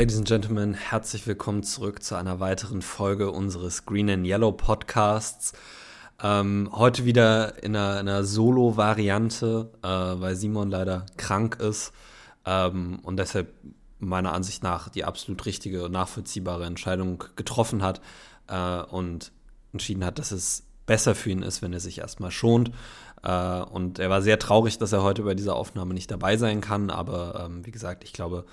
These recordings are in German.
Ladies and Gentlemen, herzlich willkommen zurück zu einer weiteren Folge unseres Green and Yellow Podcasts. Ähm, heute wieder in einer, einer Solo-Variante, äh, weil Simon leider krank ist ähm, und deshalb meiner Ansicht nach die absolut richtige und nachvollziehbare Entscheidung getroffen hat äh, und entschieden hat, dass es besser für ihn ist, wenn er sich erstmal schont. Äh, und er war sehr traurig, dass er heute bei dieser Aufnahme nicht dabei sein kann, aber ähm, wie gesagt, ich glaube,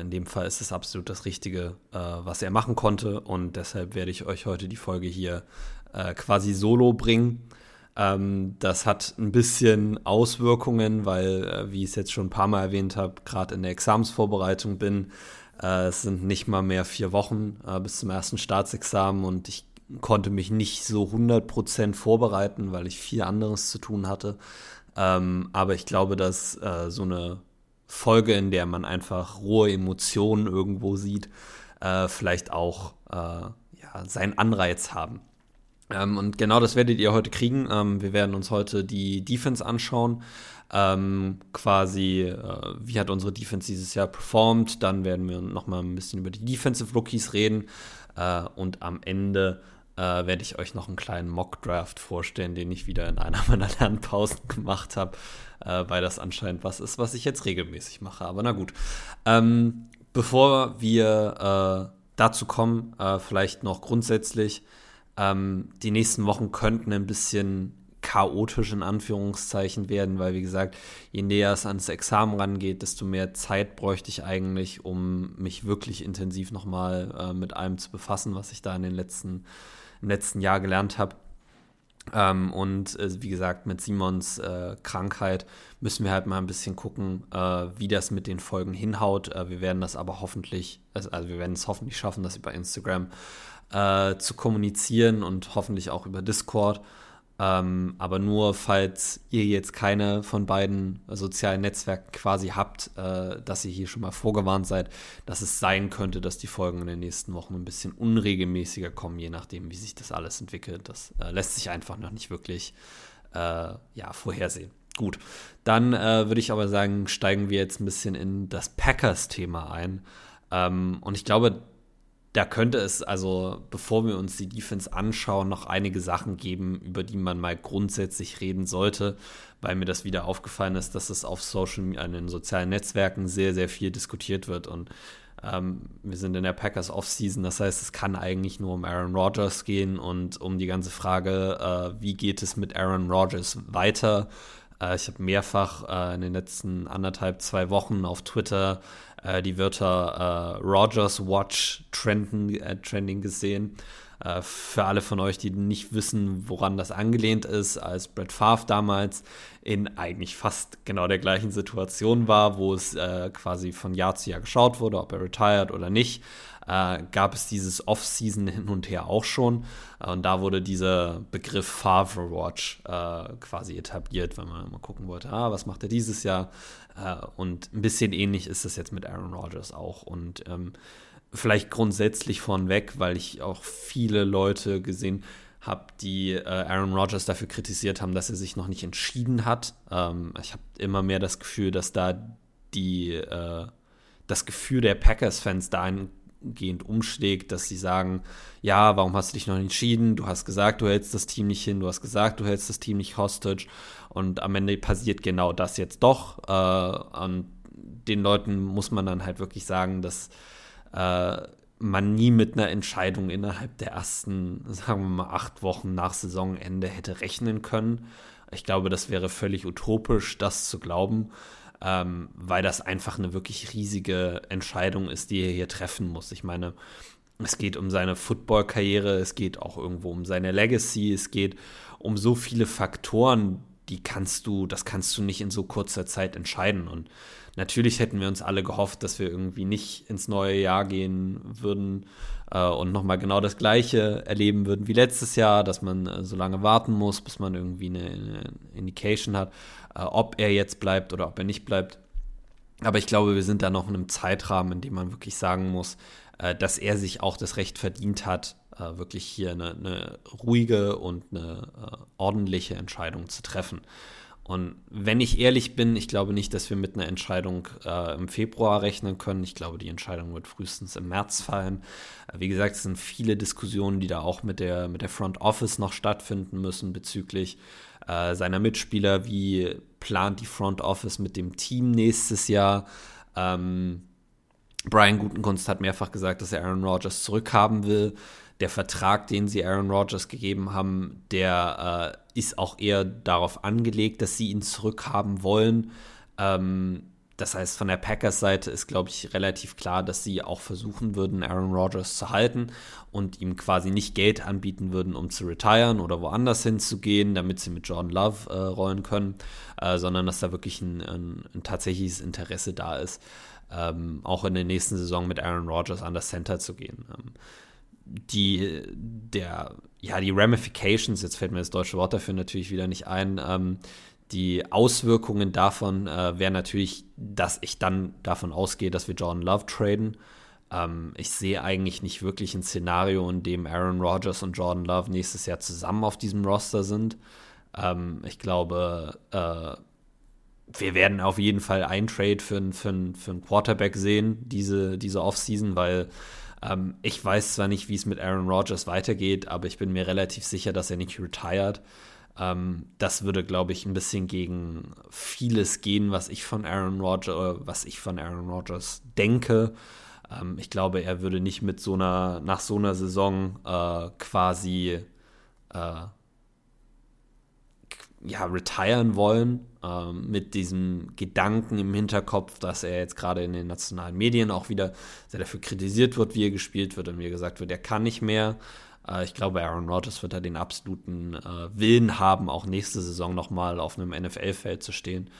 in dem Fall ist es absolut das Richtige, äh, was er machen konnte. Und deshalb werde ich euch heute die Folge hier äh, quasi solo bringen. Ähm, das hat ein bisschen Auswirkungen, weil, wie ich es jetzt schon ein paar Mal erwähnt habe, gerade in der Examensvorbereitung bin. es sind nicht mal mehr vier Wochen bis zum ersten Staatsexamen und ich konnte mich nicht so 100% vorbereiten, weil ich viel anderes zu tun hatte. Ähm, aber ich glaube, dass äh, so eine Folge, in der man einfach rohe Emotionen irgendwo sieht, äh, vielleicht auch äh, ja, seinen Anreiz haben. Ähm, und genau das werdet ihr heute kriegen. Ähm, wir werden uns heute die Defense anschauen. Ähm, quasi, äh, wie hat unsere Defense dieses Jahr performt. Dann werden wir noch mal ein bisschen über die Defensive Rookies reden. Äh, und am Ende äh, werde ich euch noch einen kleinen Mock-Draft vorstellen, den ich wieder in einer meiner Lernpausen gemacht habe äh, weil das anscheinend was ist, was ich jetzt regelmäßig mache. Aber na gut. Ähm, bevor wir äh, dazu kommen, äh, vielleicht noch grundsätzlich, ähm, die nächsten Wochen könnten ein bisschen chaotisch in Anführungszeichen werden, weil wie gesagt, je näher es ans Examen rangeht, desto mehr Zeit bräuchte ich eigentlich, um mich wirklich intensiv nochmal äh, mit allem zu befassen, was ich da in den letzten, im letzten Jahr gelernt habe. Ähm, und äh, wie gesagt, mit Simons äh, Krankheit müssen wir halt mal ein bisschen gucken, äh, wie das mit den Folgen hinhaut. Äh, wir werden das aber hoffentlich, also, wir werden es hoffentlich schaffen, das über Instagram äh, zu kommunizieren und hoffentlich auch über Discord. Ähm, aber nur falls ihr jetzt keine von beiden sozialen Netzwerken quasi habt, äh, dass ihr hier schon mal vorgewarnt seid, dass es sein könnte, dass die Folgen in den nächsten Wochen ein bisschen unregelmäßiger kommen, je nachdem, wie sich das alles entwickelt. Das äh, lässt sich einfach noch nicht wirklich äh, ja, vorhersehen. Gut, dann äh, würde ich aber sagen, steigen wir jetzt ein bisschen in das Packers-Thema ein. Ähm, und ich glaube, da könnte es also, bevor wir uns die Defense anschauen, noch einige Sachen geben, über die man mal grundsätzlich reden sollte, weil mir das wieder aufgefallen ist, dass es auf Social, in den sozialen Netzwerken sehr, sehr viel diskutiert wird und ähm, wir sind in der Packers Offseason, das heißt, es kann eigentlich nur um Aaron Rodgers gehen und um die ganze Frage, äh, wie geht es mit Aaron Rodgers weiter? Äh, ich habe mehrfach äh, in den letzten anderthalb, zwei Wochen auf Twitter äh, die Wörter äh, Rogers Watch trenden, äh, trending gesehen. Äh, für alle von euch, die nicht wissen, woran das angelehnt ist, als Brett Favre damals in eigentlich fast genau der gleichen Situation war, wo es äh, quasi von Jahr zu Jahr geschaut wurde, ob er retired oder nicht äh, gab es dieses Off-Season hin und her auch schon. Äh, und da wurde dieser Begriff Favre Watch äh, quasi etabliert, wenn man mal gucken wollte, ah, was macht er dieses Jahr? Äh, und ein bisschen ähnlich ist es jetzt mit Aaron Rodgers auch. Und ähm, vielleicht grundsätzlich vornweg, weil ich auch viele Leute gesehen habe, die äh, Aaron Rodgers dafür kritisiert haben, dass er sich noch nicht entschieden hat. Ähm, ich habe immer mehr das Gefühl, dass da die äh, das Gefühl der Packers-Fans da ein gehend umschlägt, dass sie sagen, ja, warum hast du dich noch entschieden? Du hast gesagt, du hältst das Team nicht hin, du hast gesagt, du hältst das Team nicht hostage und am Ende passiert genau das jetzt doch. Äh, und den Leuten muss man dann halt wirklich sagen, dass äh, man nie mit einer Entscheidung innerhalb der ersten, sagen wir mal, acht Wochen nach Saisonende hätte rechnen können. Ich glaube, das wäre völlig utopisch, das zu glauben ähm, weil das einfach eine wirklich riesige Entscheidung ist, die er hier treffen muss. Ich meine, es geht um seine Football-Karriere, es geht auch irgendwo um seine Legacy, es geht um so viele Faktoren, die kannst du, das kannst du nicht in so kurzer Zeit entscheiden. Und natürlich hätten wir uns alle gehofft, dass wir irgendwie nicht ins neue Jahr gehen würden äh, und nochmal genau das Gleiche erleben würden wie letztes Jahr, dass man äh, so lange warten muss, bis man irgendwie eine, eine Indication hat ob er jetzt bleibt oder ob er nicht bleibt. Aber ich glaube, wir sind da noch in einem Zeitrahmen, in dem man wirklich sagen muss, äh, dass er sich auch das Recht verdient hat, äh, wirklich hier eine, eine, ruhige und eine äh, ordentliche Entscheidung zu treffen. Und wenn ich ehrlich bin, ich glaube nicht, dass wir mit einer Entscheidung äh, im Februar rechnen können. Ich glaube, die Entscheidung wird frühestens im März fallen. Äh, wie gesagt, es sind viele Diskussionen, die da auch mit der, mit der Front Office noch stattfinden müssen bezüglich äh, seiner Mitspieler. Wie plant die Front Office mit dem Team nächstes Jahr? Ähm, Brian Gutenkunst hat mehrfach gesagt, dass er Aaron Rodgers zurückhaben will der Vertrag, den sie Aaron Rodgers gegeben haben, der äh, ist auch eher darauf angelegt, dass sie ihn zurückhaben wollen. Ähm, das heißt, von der Packers-Seite ist, glaube ich, relativ klar, dass sie auch versuchen würden, Aaron Rodgers zu halten und ihm quasi nicht Geld anbieten würden, um zu retiren oder woanders hinzugehen, damit sie mit Jordan Love äh, rollen können, äh, sondern dass da wirklich ein, ein, ein tatsächliches Interesse da ist, ähm, auch in der nächsten Saison mit Aaron Rodgers an das Center zu gehen. Ähm, die, der, ja, die Ramifications, jetzt fällt mir das deutsche Wort dafür natürlich wieder nicht ein, ähm, die Auswirkungen davon äh, wären natürlich, dass ich dann davon ausgehe, dass wir Jordan Love traden. Ähm, ich sehe eigentlich nicht wirklich ein Szenario, in dem Aaron Rodgers und Jordan Love nächstes Jahr zusammen auf diesem Roster sind. Ähm, ich glaube, äh, wir werden auf jeden Fall ein Trade für, für, für einen Quarterback sehen, diese, diese Offseason, weil ähm, ich weiß zwar nicht, wie es mit Aaron Rodgers weitergeht, aber ich bin mir relativ sicher, dass er nicht retired. Ähm, das würde, glaube ich, ein bisschen gegen vieles gehen, was ich von Aaron Rodgers, was ich von Aaron Rodgers denke. Ähm, ich glaube, er würde nicht mit so einer, nach so einer Saison äh, quasi äh, ja, retiren wollen, ähm, mit diesem Gedanken im Hinterkopf, dass er jetzt gerade in den nationalen Medien auch wieder sehr dafür kritisiert wird, wie er gespielt wird und mir gesagt wird, er kann nicht mehr. Äh, ich glaube, Aaron Rodgers wird da den absoluten äh, Willen haben, auch nächste Saison nochmal auf einem NFL-Feld zu stehen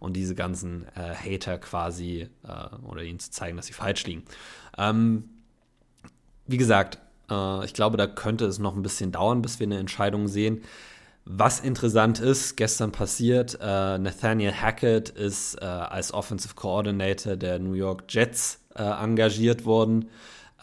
und diese ganzen äh, Hater quasi äh, oder ihnen zu zeigen, dass sie falsch liegen. Ähm, wie gesagt, äh, ich glaube, da könnte es noch ein bisschen dauern, bis wir eine Entscheidung sehen. Was interessant ist, gestern passiert, äh, Nathaniel Hackett ist äh, als Offensive Coordinator der New York Jets äh, engagiert worden.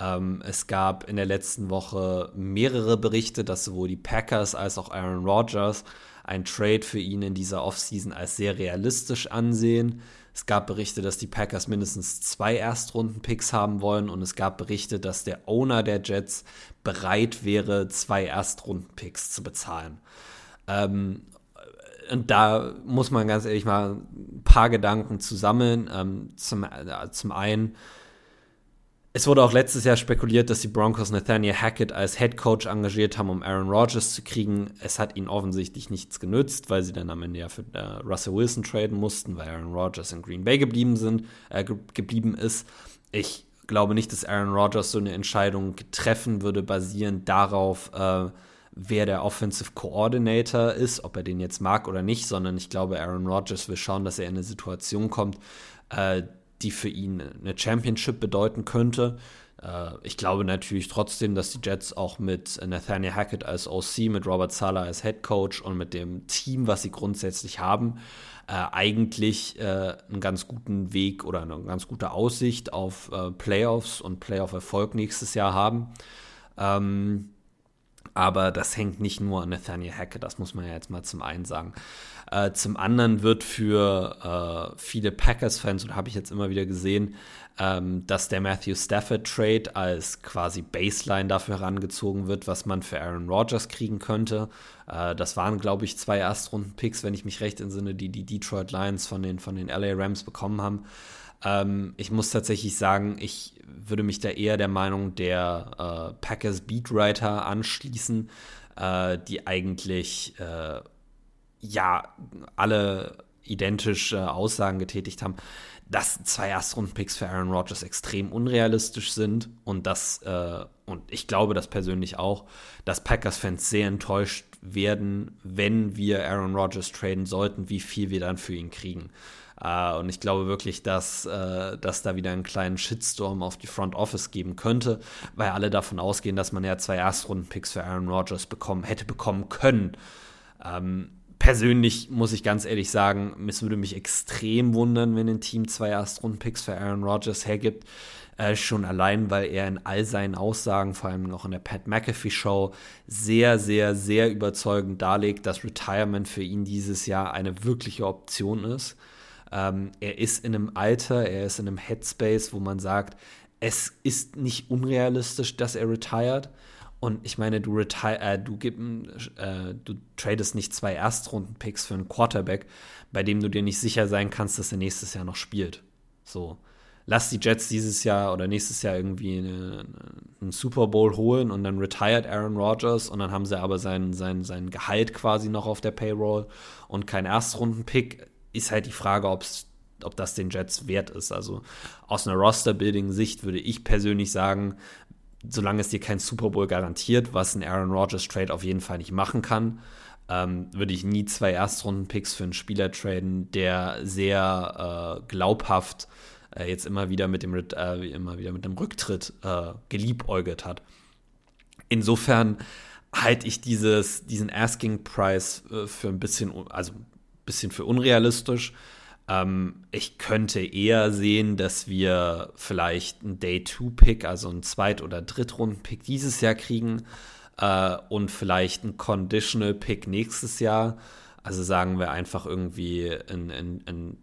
Ähm, es gab in der letzten Woche mehrere Berichte, dass sowohl die Packers als auch Aaron Rodgers ein Trade für ihn in dieser Offseason als sehr realistisch ansehen. Es gab Berichte, dass die Packers mindestens zwei Erstrunden-Picks haben wollen und es gab Berichte, dass der Owner der Jets bereit wäre, zwei Erstrunden-Picks zu bezahlen. Ähm, und da muss man ganz ehrlich mal ein paar Gedanken zusammen. Ähm, zum, äh, zum einen, es wurde auch letztes Jahr spekuliert, dass die Broncos Nathaniel Hackett als Head Coach engagiert haben, um Aaron Rodgers zu kriegen. Es hat ihnen offensichtlich nichts genützt, weil sie dann am Ende ja für äh, Russell Wilson traden mussten, weil Aaron Rodgers in Green Bay geblieben, sind, äh, ge geblieben ist. Ich glaube nicht, dass Aaron Rodgers so eine Entscheidung treffen würde, basierend darauf, äh, wer der Offensive Coordinator ist, ob er den jetzt mag oder nicht, sondern ich glaube, Aaron Rodgers will schauen, dass er in eine Situation kommt, äh, die für ihn eine Championship bedeuten könnte. Äh, ich glaube natürlich trotzdem, dass die Jets auch mit Nathaniel Hackett als OC, mit Robert Sala als Head Coach und mit dem Team, was sie grundsätzlich haben, äh, eigentlich äh, einen ganz guten Weg oder eine ganz gute Aussicht auf äh, Playoffs und Playoff-Erfolg nächstes Jahr haben. Ähm, aber das hängt nicht nur an Nathaniel Hackett, das muss man ja jetzt mal zum einen sagen. Äh, zum anderen wird für äh, viele Packers-Fans, und habe ich jetzt immer wieder gesehen, ähm, dass der Matthew Stafford-Trade als quasi Baseline dafür herangezogen wird, was man für Aaron Rodgers kriegen könnte. Äh, das waren, glaube ich, zwei Erstrunden-Picks, wenn ich mich recht entsinne, die die Detroit Lions von den, von den LA Rams bekommen haben. Ähm, ich muss tatsächlich sagen, ich würde mich da eher der Meinung der äh, Packers Beatwriter anschließen, äh, die eigentlich äh, ja alle identische Aussagen getätigt haben, dass zwei Erstrunden-Picks für Aaron Rodgers extrem unrealistisch sind und dass, äh, und ich glaube das persönlich auch, dass Packers-Fans sehr enttäuscht werden, wenn wir Aaron Rodgers traden sollten, wie viel wir dann für ihn kriegen. Uh, und ich glaube wirklich, dass, uh, dass da wieder einen kleinen Shitstorm auf die Front Office geben könnte, weil alle davon ausgehen, dass man ja zwei Erstrunden-Picks für Aaron Rodgers bekommen, hätte bekommen können. Ähm, persönlich muss ich ganz ehrlich sagen, es würde mich extrem wundern, wenn ein Team zwei Erstrunden-Picks für Aaron Rodgers hergibt. Äh, schon allein, weil er in all seinen Aussagen, vor allem noch in der Pat McAfee Show, sehr, sehr, sehr überzeugend darlegt, dass Retirement für ihn dieses Jahr eine wirkliche Option ist. Ähm, er ist in einem Alter, er ist in einem Headspace, wo man sagt, es ist nicht unrealistisch, dass er retired. Und ich meine, du, retire, äh, du, gib, äh, du tradest nicht zwei Erstrunden-Picks für einen Quarterback, bei dem du dir nicht sicher sein kannst, dass er nächstes Jahr noch spielt. So lass die Jets dieses Jahr oder nächstes Jahr irgendwie eine, einen Super Bowl holen und dann retired Aaron Rodgers und dann haben sie aber sein, sein, sein Gehalt quasi noch auf der Payroll und kein Erstrunden-Pick, ist halt die Frage, ob's, ob das den Jets wert ist. Also aus einer Roster-Building-Sicht würde ich persönlich sagen, solange es dir kein Super Bowl garantiert, was ein Aaron Rodgers Trade auf jeden Fall nicht machen kann, ähm, würde ich nie zwei Erstrunden-Picks für einen Spieler traden, der sehr äh, glaubhaft äh, jetzt immer wieder mit dem äh, immer wieder mit einem Rücktritt äh, geliebäugelt hat. Insofern halte ich dieses, diesen Asking Price äh, für ein bisschen, also bisschen für unrealistisch. Ähm, ich könnte eher sehen, dass wir vielleicht einen Day-2-Pick, also einen Zweit- oder Drittrunden-Pick dieses Jahr kriegen äh, und vielleicht einen Conditional-Pick nächstes Jahr. Also sagen wir einfach irgendwie ein, ein, ein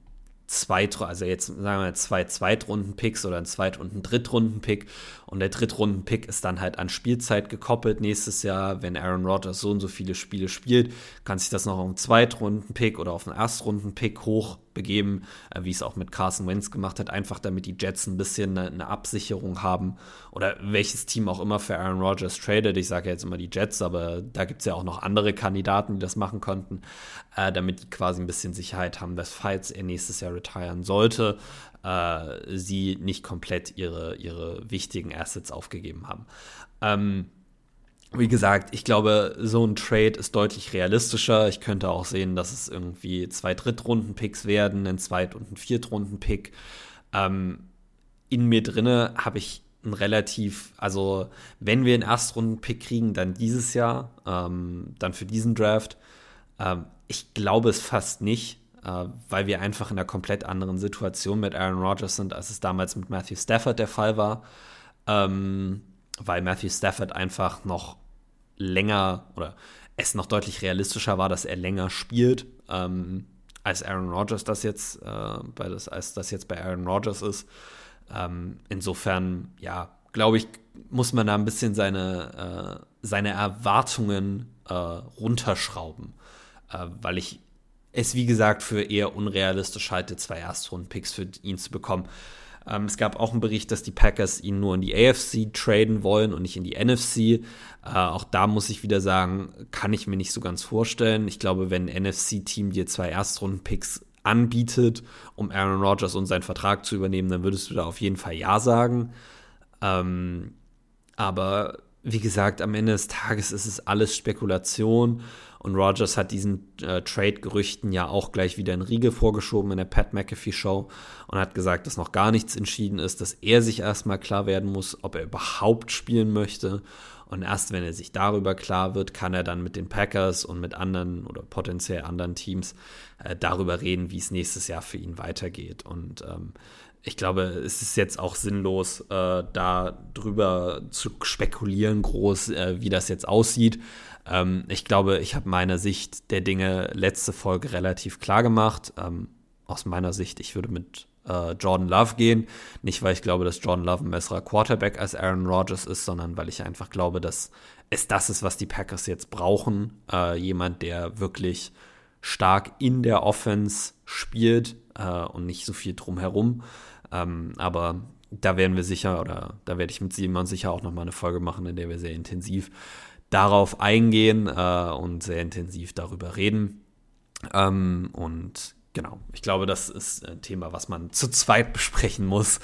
Zweit, also jetzt sagen wir zwei Zweitrunden-Picks oder ein Zweit- und ein Drittrunden-Pick. Und der Drittrunden-Pick ist dann halt an Spielzeit gekoppelt nächstes Jahr. Wenn Aaron Rodgers so und so viele Spiele spielt, kann sich das noch auf einen Zweitrunden-Pick oder auf einen Erstrunden-Pick hoch begeben, äh, wie es auch mit Carson Wentz gemacht hat, einfach damit die Jets ein bisschen eine, eine Absicherung haben oder welches Team auch immer für Aaron Rodgers tradet. Ich sage ja jetzt immer die Jets, aber da gibt es ja auch noch andere Kandidaten, die das machen könnten, äh, damit die quasi ein bisschen Sicherheit haben, dass falls er nächstes Jahr retiren sollte, äh, sie nicht komplett ihre, ihre wichtigen Assets aufgegeben haben. Ähm, wie gesagt, ich glaube, so ein Trade ist deutlich realistischer. Ich könnte auch sehen, dass es irgendwie zwei Drittrunden-Picks werden, ein Zweit- und ein Viertrunden-Pick. Ähm, in mir drinne habe ich ein relativ, also wenn wir einen Erstrunden-Pick kriegen, dann dieses Jahr, ähm, dann für diesen Draft. Ähm, ich glaube es fast nicht, weil wir einfach in einer komplett anderen Situation mit Aaron Rodgers sind, als es damals mit Matthew Stafford der Fall war. Ähm, weil Matthew Stafford einfach noch länger oder es noch deutlich realistischer war, dass er länger spielt, ähm, als Aaron Rodgers das jetzt, äh, bei das, als das jetzt bei Aaron Rodgers ist. Ähm, insofern, ja, glaube ich, muss man da ein bisschen seine, äh, seine Erwartungen äh, runterschrauben, äh, weil ich es, wie gesagt, für eher unrealistisch halte, zwei Erstrunden-Picks für ihn zu bekommen. Ähm, es gab auch einen Bericht, dass die Packers ihn nur in die AFC traden wollen und nicht in die NFC. Äh, auch da muss ich wieder sagen, kann ich mir nicht so ganz vorstellen. Ich glaube, wenn ein NFC-Team dir zwei Erstrunden-Picks anbietet, um Aaron Rodgers und seinen Vertrag zu übernehmen, dann würdest du da auf jeden Fall Ja sagen. Ähm, aber wie gesagt, am Ende des Tages ist es alles Spekulation und Rogers hat diesen äh, Trade-Gerüchten ja auch gleich wieder in Riege vorgeschoben in der Pat McAfee-Show und hat gesagt, dass noch gar nichts entschieden ist, dass er sich erstmal klar werden muss, ob er überhaupt spielen möchte. Und erst wenn er sich darüber klar wird, kann er dann mit den Packers und mit anderen oder potenziell anderen Teams äh, darüber reden, wie es nächstes Jahr für ihn weitergeht. Und ähm, ich glaube, es ist jetzt auch sinnlos, äh, da drüber zu spekulieren, groß, äh, wie das jetzt aussieht. Ähm, ich glaube, ich habe meine Sicht der Dinge letzte Folge relativ klar gemacht. Ähm, aus meiner Sicht, ich würde mit äh, Jordan Love gehen. Nicht, weil ich glaube, dass Jordan Love ein besserer Quarterback als Aaron Rodgers ist, sondern weil ich einfach glaube, dass es das ist, was die Packers jetzt brauchen. Äh, jemand, der wirklich stark in der Offense spielt äh, und nicht so viel drumherum. Ähm, aber da werden wir sicher, oder da werde ich mit Simon sicher auch nochmal eine Folge machen, in der wir sehr intensiv darauf eingehen äh, und sehr intensiv darüber reden. Ähm, und genau, ich glaube, das ist ein Thema, was man zu zweit besprechen muss.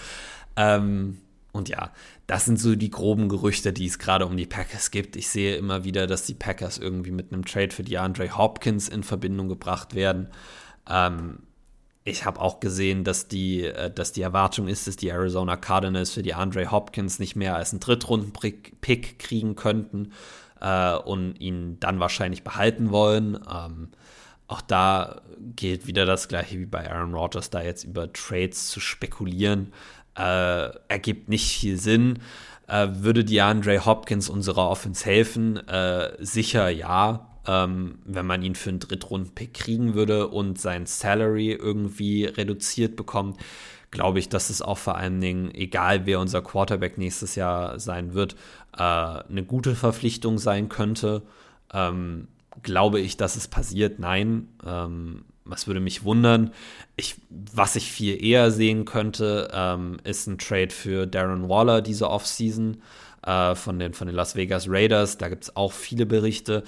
Ähm, und ja, das sind so die groben Gerüchte, die es gerade um die Packers gibt. Ich sehe immer wieder, dass die Packers irgendwie mit einem Trade für die Andre Hopkins in Verbindung gebracht werden. Ähm, ich habe auch gesehen, dass die, äh, dass die Erwartung ist, dass die Arizona Cardinals für die Andre Hopkins nicht mehr als einen Drittrunden-Pick kriegen könnten äh, und ihn dann wahrscheinlich behalten wollen. Ähm, auch da gilt wieder das gleiche wie bei Aaron Rodgers, da jetzt über Trades zu spekulieren, äh, ergibt nicht viel Sinn. Äh, würde DeAndre Hopkins unserer Offense helfen? Äh, sicher ja. Ähm, wenn man ihn für einen Drittrunden-Pick kriegen würde und sein Salary irgendwie reduziert bekommt, glaube ich, dass es auch vor allen Dingen, egal wer unser Quarterback nächstes Jahr sein wird, äh, eine gute Verpflichtung sein könnte. Ähm, glaube ich, dass es passiert? Nein. Ähm, was würde mich wundern? Ich, was ich viel eher sehen könnte, ähm, ist ein Trade für Darren Waller diese Offseason äh, von, den, von den Las Vegas Raiders. Da gibt es auch viele Berichte,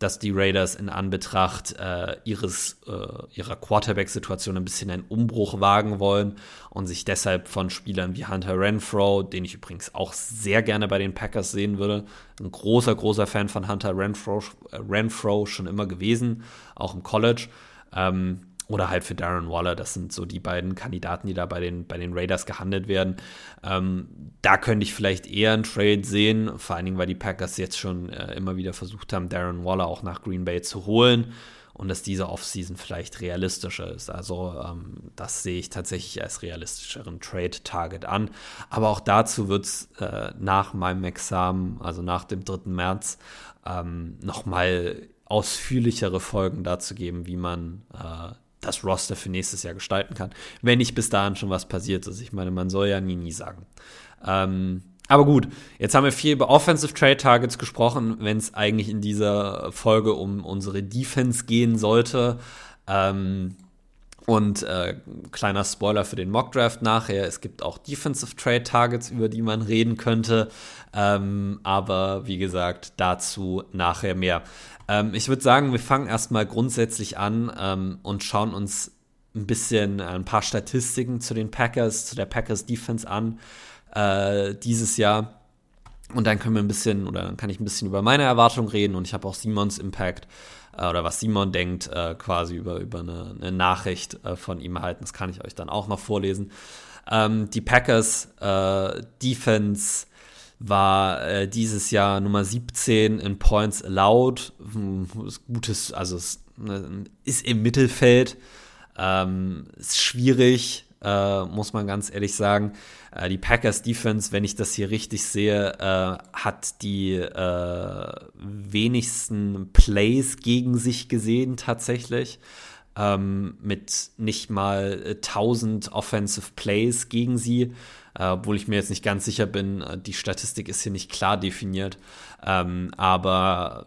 dass die Raiders in Anbetracht äh, ihres, äh, ihrer Quarterback-Situation ein bisschen einen Umbruch wagen wollen und sich deshalb von Spielern wie Hunter Renfro, den ich übrigens auch sehr gerne bei den Packers sehen würde, ein großer, großer Fan von Hunter Renfro, Renfro schon immer gewesen, auch im College, ähm, oder halt für Darren Waller. Das sind so die beiden Kandidaten, die da bei den, bei den Raiders gehandelt werden. Ähm, da könnte ich vielleicht eher einen Trade sehen, vor allen Dingen, weil die Packers jetzt schon äh, immer wieder versucht haben, Darren Waller auch nach Green Bay zu holen und dass diese Offseason vielleicht realistischer ist. Also ähm, das sehe ich tatsächlich als realistischeren Trade-Target an. Aber auch dazu wird es äh, nach meinem Examen, also nach dem 3. März, ähm, nochmal ausführlichere Folgen dazu geben, wie man äh, das Roster für nächstes Jahr gestalten kann, wenn nicht bis dahin schon was passiert ist. Ich meine, man soll ja nie, nie sagen. Ähm, aber gut, jetzt haben wir viel über Offensive Trade Targets gesprochen, wenn es eigentlich in dieser Folge um unsere Defense gehen sollte. Ähm, und äh, kleiner Spoiler für den Mock Draft nachher: Es gibt auch Defensive Trade Targets, über die man reden könnte. Ähm, aber wie gesagt, dazu nachher mehr. Ähm, ich würde sagen, wir fangen erstmal grundsätzlich an ähm, und schauen uns ein bisschen ein paar Statistiken zu den Packers, zu der Packers Defense an äh, dieses Jahr. Und dann können wir ein bisschen, oder dann kann ich ein bisschen über meine Erwartungen reden und ich habe auch Simons Impact äh, oder was Simon denkt, äh, quasi über, über eine, eine Nachricht äh, von ihm erhalten. Das kann ich euch dann auch noch vorlesen. Ähm, die Packers äh, Defense war äh, dieses Jahr Nummer 17 in Points Allowed. Hm, gutes, also es ne, ist im Mittelfeld. Ähm, ist schwierig, äh, muss man ganz ehrlich sagen. Äh, die Packers Defense, wenn ich das hier richtig sehe, äh, hat die äh, wenigsten Plays gegen sich gesehen tatsächlich. Ähm, mit nicht mal 1000 Offensive Plays gegen sie obwohl ich mir jetzt nicht ganz sicher bin, äh, die Statistik ist hier nicht klar definiert. Ähm, aber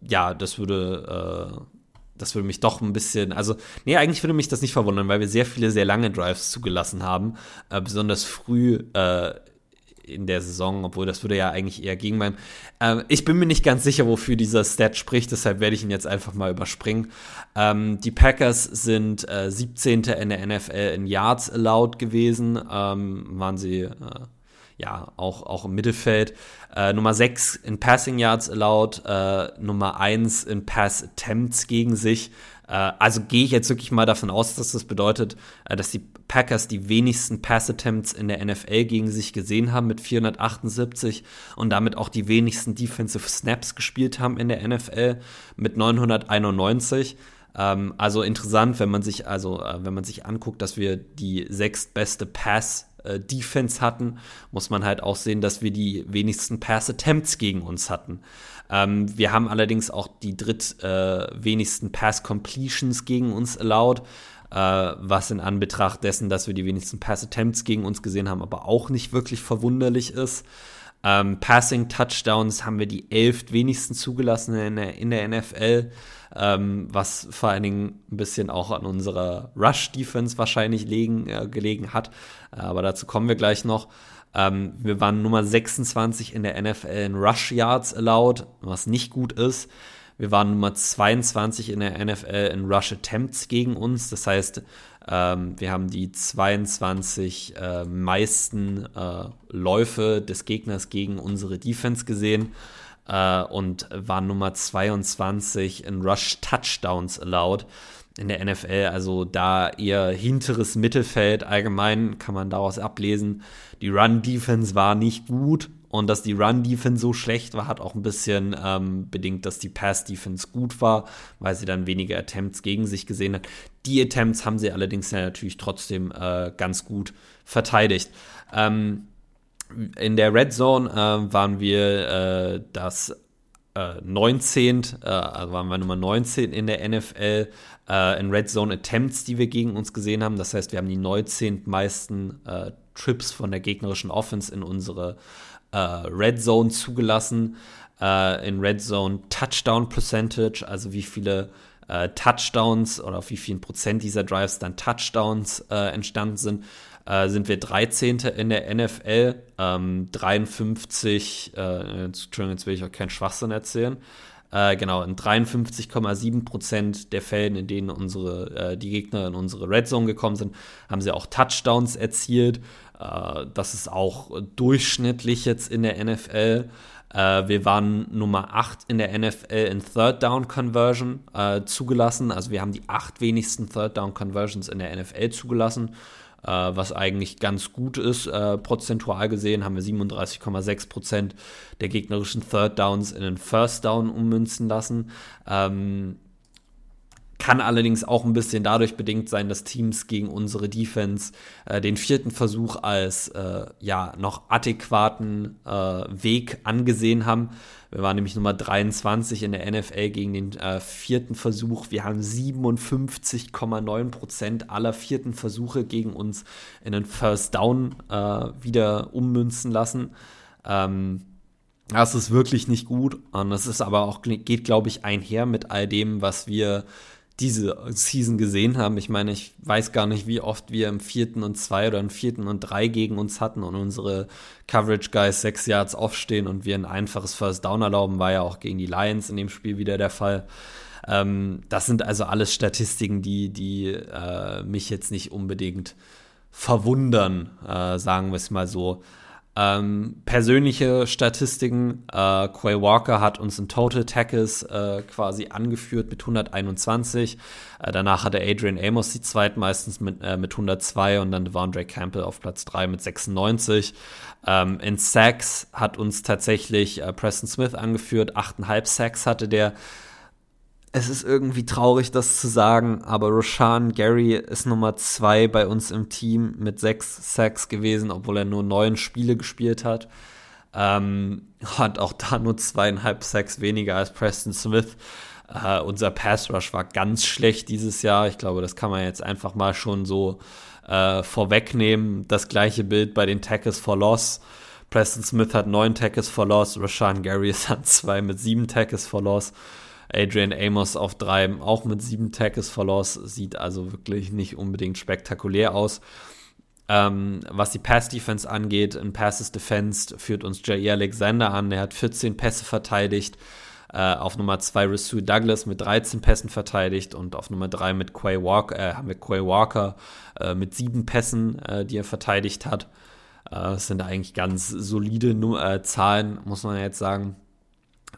ja, das würde, äh, das würde mich doch ein bisschen, also, nee, eigentlich würde mich das nicht verwundern, weil wir sehr viele sehr lange Drives zugelassen haben, äh, besonders früh äh, in der Saison, obwohl das würde ja eigentlich eher gegen meinen. Ähm, ich bin mir nicht ganz sicher, wofür dieser Stat spricht, deshalb werde ich ihn jetzt einfach mal überspringen. Ähm, die Packers sind äh, 17. in der NFL in Yards allowed gewesen, ähm, waren sie äh, ja auch, auch im Mittelfeld. Äh, Nummer 6 in Passing Yards allowed, äh, Nummer 1 in Pass Attempts gegen sich. Äh, also gehe ich jetzt wirklich mal davon aus, dass das bedeutet, äh, dass die Packers die wenigsten Pass-Attempts in der NFL gegen sich gesehen haben mit 478 und damit auch die wenigsten Defensive Snaps gespielt haben in der NFL mit 991. Ähm, also interessant, wenn man sich also äh, wenn man sich anguckt, dass wir die sechstbeste Pass Defense hatten, muss man halt auch sehen, dass wir die wenigsten Pass Attempts gegen uns hatten. Ähm, wir haben allerdings auch die dritt äh, wenigsten Pass Completions gegen uns äh, was in Anbetracht dessen, dass wir die wenigsten Pass Attempts gegen uns gesehen haben, aber auch nicht wirklich verwunderlich ist. Ähm, Passing Touchdowns haben wir die elf wenigsten zugelassen in der, in der NFL, ähm, was vor allen Dingen ein bisschen auch an unserer Rush Defense wahrscheinlich legen, äh, gelegen hat. Äh, aber dazu kommen wir gleich noch. Ähm, wir waren Nummer 26 in der NFL in Rush Yards allowed, was nicht gut ist. Wir waren Nummer 22 in der NFL in Rush Attempts gegen uns. Das heißt, ähm, wir haben die 22 äh, meisten äh, Läufe des Gegners gegen unsere Defense gesehen äh, und waren Nummer 22 in Rush Touchdowns allowed in der NFL, also da eher hinteres Mittelfeld allgemein kann man daraus ablesen. Die Run-Defense war nicht gut Und dass die Run-Defense so schlecht war, hat auch ein bisschen ähm, bedingt, dass die Pass-Defense gut war, weil sie dann weniger Attempts gegen sich gesehen hat. Die Attempts haben sie allerdings ja natürlich trotzdem äh, ganz gut verteidigt. Ähm, in der Red Zone äh, waren wir äh, das äh, 19. Äh, also waren wir Nummer 19 in der NFL äh, in Red Zone Attempts, die wir gegen uns gesehen haben. Das heißt, wir haben die 19 meisten äh, Trips von der gegnerischen Offense in unsere äh, Red Zone zugelassen. Äh, in Red Zone Touchdown Percentage, also wie viele Touchdowns oder auf wie vielen Prozent dieser Drives dann Touchdowns entstanden sind äh, sind wir 13. in der NFL, ähm, 53, äh, Entschuldigung, jetzt will ich auch keinen Schwachsinn erzählen. Äh, genau, in 53,7 Prozent der Fällen, in denen unsere, äh, die Gegner in unsere Red Zone gekommen sind, haben sie auch Touchdowns erzielt. Äh, das ist auch durchschnittlich jetzt in der NFL. Äh, wir waren Nummer 8 in der NFL in Third Down Conversion äh, zugelassen. Also wir haben die acht wenigsten Third Down Conversions in der NFL zugelassen äh, was eigentlich ganz gut ist. Äh, prozentual gesehen haben wir 37,6 Prozent der gegnerischen Third Downs in den First Down ummünzen lassen. Ähm, kann allerdings auch ein bisschen dadurch bedingt sein, dass Teams gegen unsere Defense äh, den vierten Versuch als äh, ja noch adäquaten äh, Weg angesehen haben. Wir waren nämlich Nummer 23 in der NFL gegen den äh, vierten Versuch. Wir haben 57,9 Prozent aller vierten Versuche gegen uns in den First Down äh, wieder ummünzen lassen. Ähm, das ist wirklich nicht gut und das ist aber auch geht, glaube ich, einher mit all dem, was wir diese Season gesehen haben. Ich meine, ich weiß gar nicht, wie oft wir im vierten und zwei oder im vierten und drei gegen uns hatten und unsere Coverage Guys sechs Yards aufstehen und wir ein einfaches First Down erlauben, war ja auch gegen die Lions in dem Spiel wieder der Fall. Ähm, das sind also alles Statistiken, die, die äh, mich jetzt nicht unbedingt verwundern, äh, sagen wir es mal so. Ähm, persönliche Statistiken. Äh, Quay Walker hat uns in Total Tackles äh, quasi angeführt mit 121. Äh, danach hatte Adrian Amos die zweitmeistens mit, äh, mit 102 und dann Devondre Campbell auf Platz 3 mit 96. Ähm, in Sacks hat uns tatsächlich äh, Preston Smith angeführt. 8,5 Sacks hatte der es ist irgendwie traurig, das zu sagen, aber Roshan Gary ist Nummer zwei bei uns im Team mit sechs Sacks gewesen, obwohl er nur neun Spiele gespielt hat. Ähm, hat auch da nur zweieinhalb Sacks weniger als Preston Smith. Äh, unser Pass Rush war ganz schlecht dieses Jahr. Ich glaube, das kann man jetzt einfach mal schon so äh, vorwegnehmen. Das gleiche Bild bei den Tackles for Loss. Preston Smith hat neun Tackles for Loss, Rashan Gary hat zwei mit sieben Tackles for Loss. Adrian Amos auf drei, auch mit sieben Tackles verlost, sieht also wirklich nicht unbedingt spektakulär aus. Ähm, was die Pass-Defense angeht, in Passes Defense führt uns Jair Alexander an. Er hat 14 Pässe verteidigt. Äh, auf Nummer 2 Rasul Douglas mit 13 Pässen verteidigt und auf Nummer 3 mit Quay Walker, äh, haben wir Quay Walker äh, mit 7 Pässen, äh, die er verteidigt hat. Äh, das sind eigentlich ganz solide äh, Zahlen, muss man jetzt sagen.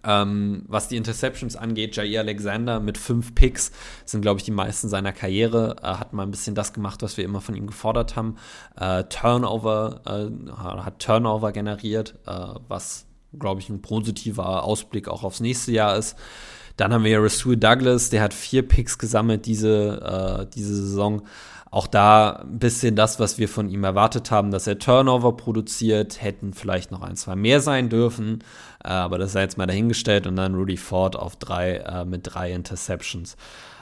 Ähm, was die Interceptions angeht, Jair Alexander mit fünf Picks sind, glaube ich, die meisten seiner Karriere. Er hat mal ein bisschen das gemacht, was wir immer von ihm gefordert haben. Äh, Turnover, äh, hat Turnover generiert, äh, was, glaube ich, ein positiver Ausblick auch aufs nächste Jahr ist. Dann haben wir Rasul Douglas, der hat vier Picks gesammelt diese, äh, diese Saison. Auch da ein bisschen das, was wir von ihm erwartet haben, dass er Turnover produziert, hätten vielleicht noch ein, zwei mehr sein dürfen, äh, aber das sei jetzt mal dahingestellt und dann Rudy Ford auf drei äh, mit drei Interceptions.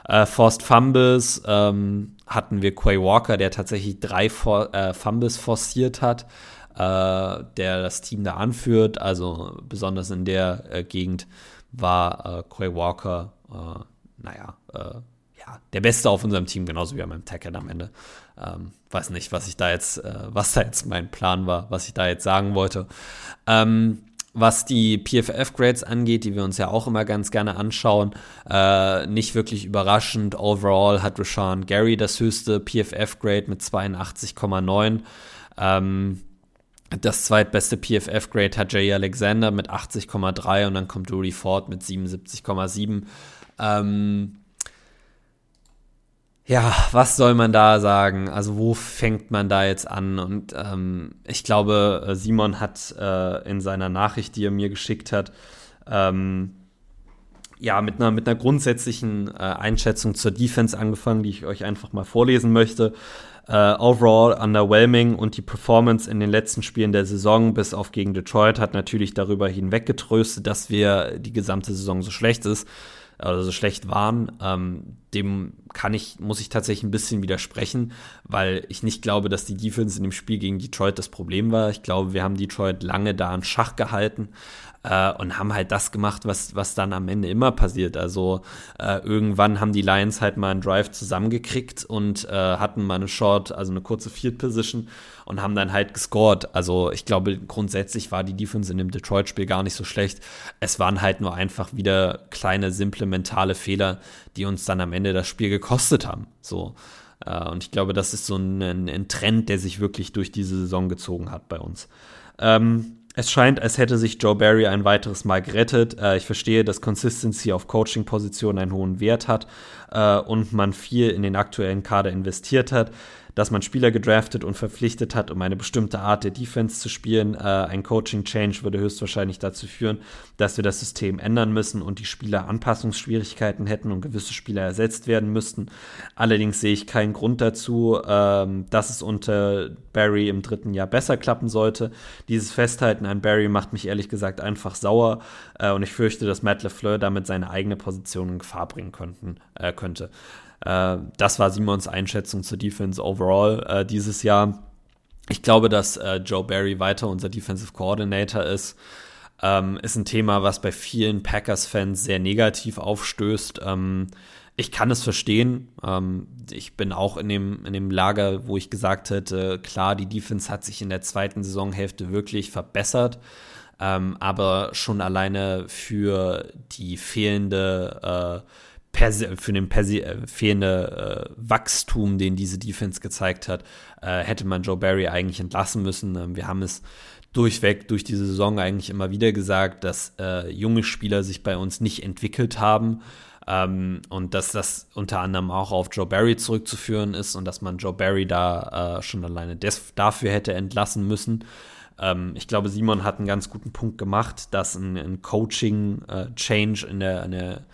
Äh, Forced Fumbles ähm, hatten wir Quay Walker, der tatsächlich drei For äh, Fumbles forciert hat, äh, der das Team da anführt. Also besonders in der äh, Gegend war Quay Walker, naja, der Beste auf unserem Team, genauso wie an meinem Tackle am Ende. Ähm, weiß nicht, was ich da jetzt, äh, was da jetzt mein Plan war, was ich da jetzt sagen wollte. Ähm, was die PFF-Grades angeht, die wir uns ja auch immer ganz gerne anschauen, äh, nicht wirklich überraschend. Overall hat Rashawn Gary das höchste PFF-Grade mit 82,9. Ähm, das zweitbeste PFF-Grade hat Jay Alexander mit 80,3 und dann kommt Rudy Ford mit 77,7. Ähm, ja, was soll man da sagen? Also wo fängt man da jetzt an? Und ähm, ich glaube, äh, Simon hat äh, in seiner Nachricht, die er mir geschickt hat, ähm, ja, mit einer, mit einer grundsätzlichen äh, Einschätzung zur Defense angefangen, die ich euch einfach mal vorlesen möchte. Uh, overall underwhelming und die Performance in den letzten Spielen der Saison bis auf gegen Detroit hat natürlich darüber hinweggetröstet, dass wir die gesamte Saison so schlecht ist oder so schlecht waren. Ähm, dem kann ich, muss ich tatsächlich ein bisschen widersprechen, weil ich nicht glaube, dass die Defense in dem Spiel gegen Detroit das Problem war. Ich glaube, wir haben Detroit lange da in Schach gehalten äh, und haben halt das gemacht, was, was dann am Ende immer passiert. Also äh, irgendwann haben die Lions halt mal einen Drive zusammengekriegt und äh, hatten mal eine Short, also eine kurze Field Position und haben dann halt gescored. Also ich glaube, grundsätzlich war die Defense in dem Detroit-Spiel gar nicht so schlecht. Es waren halt nur einfach wieder kleine, simple, mentale Fehler, die uns dann am Ende das Spiel gekostet haben. So. Äh, und ich glaube, das ist so ein, ein, Trend, der sich wirklich durch diese Saison gezogen hat bei uns. Ähm, es scheint, als hätte sich Joe Barry ein weiteres Mal gerettet. Äh, ich verstehe, dass Consistency auf Coaching-Positionen einen hohen Wert hat äh, und man viel in den aktuellen Kader investiert hat dass man Spieler gedraftet und verpflichtet hat, um eine bestimmte Art der Defense zu spielen. Äh, ein Coaching-Change würde höchstwahrscheinlich dazu führen, dass wir das System ändern müssen und die Spieler Anpassungsschwierigkeiten hätten und gewisse Spieler ersetzt werden müssten. Allerdings sehe ich keinen Grund dazu, ähm, dass es unter Barry im dritten Jahr besser klappen sollte. Dieses Festhalten an Barry macht mich ehrlich gesagt einfach sauer äh, und ich fürchte, dass Matt LeFleur damit seine eigene Position in Gefahr bringen könnten, äh, könnte. Äh, das war Simons Einschätzung zur Defense overall äh, dieses Jahr. Ich glaube, dass äh, Joe Barry weiter unser Defensive Coordinator ist. Ähm, ist ein Thema, was bei vielen Packers-Fans sehr negativ aufstößt. Ähm, ich kann es verstehen. Ähm, ich bin auch in dem, in dem Lager, wo ich gesagt hätte, klar, die Defense hat sich in der zweiten Saisonhälfte wirklich verbessert. Ähm, aber schon alleine für die fehlende äh, für den äh, fehlende äh, Wachstum, den diese Defense gezeigt hat, äh, hätte man Joe Barry eigentlich entlassen müssen. Ähm, wir haben es durchweg durch diese Saison eigentlich immer wieder gesagt, dass äh, junge Spieler sich bei uns nicht entwickelt haben. Ähm, und dass das unter anderem auch auf Joe Barry zurückzuführen ist und dass man Joe Barry da äh, schon alleine dafür hätte entlassen müssen. Ähm, ich glaube, Simon hat einen ganz guten Punkt gemacht, dass ein, ein Coaching-Change äh, in der, in der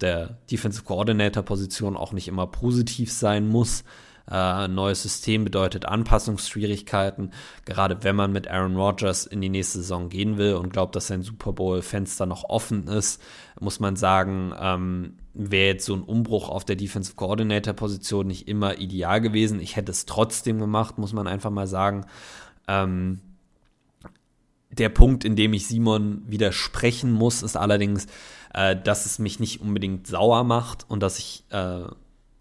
der Defensive Coordinator Position auch nicht immer positiv sein muss. Äh, neues System bedeutet Anpassungsschwierigkeiten, gerade wenn man mit Aaron Rodgers in die nächste Saison gehen will und glaubt, dass sein Super Bowl-Fenster noch offen ist, muss man sagen, ähm, wäre jetzt so ein Umbruch auf der Defensive Coordinator-Position nicht immer ideal gewesen. Ich hätte es trotzdem gemacht, muss man einfach mal sagen. Ähm, der Punkt, in dem ich Simon widersprechen muss, ist allerdings, äh, dass es mich nicht unbedingt sauer macht und dass ich äh,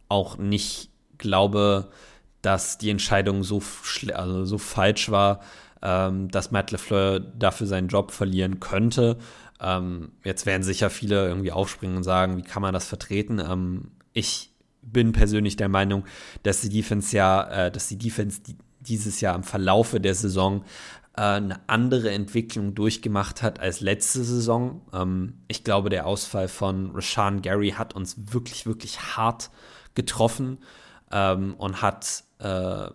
auch nicht glaube, dass die Entscheidung so, also so falsch war, ähm, dass Matt LeFleur dafür seinen Job verlieren könnte. Ähm, jetzt werden sicher viele irgendwie aufspringen und sagen, wie kann man das vertreten? Ähm, ich bin persönlich der Meinung, dass die Defense ja, äh, dass die Defense die, dieses Jahr im Verlaufe der Saison eine andere Entwicklung durchgemacht hat als letzte Saison. Ähm, ich glaube, der Ausfall von Rashan Gary hat uns wirklich, wirklich hart getroffen ähm, und hat äh,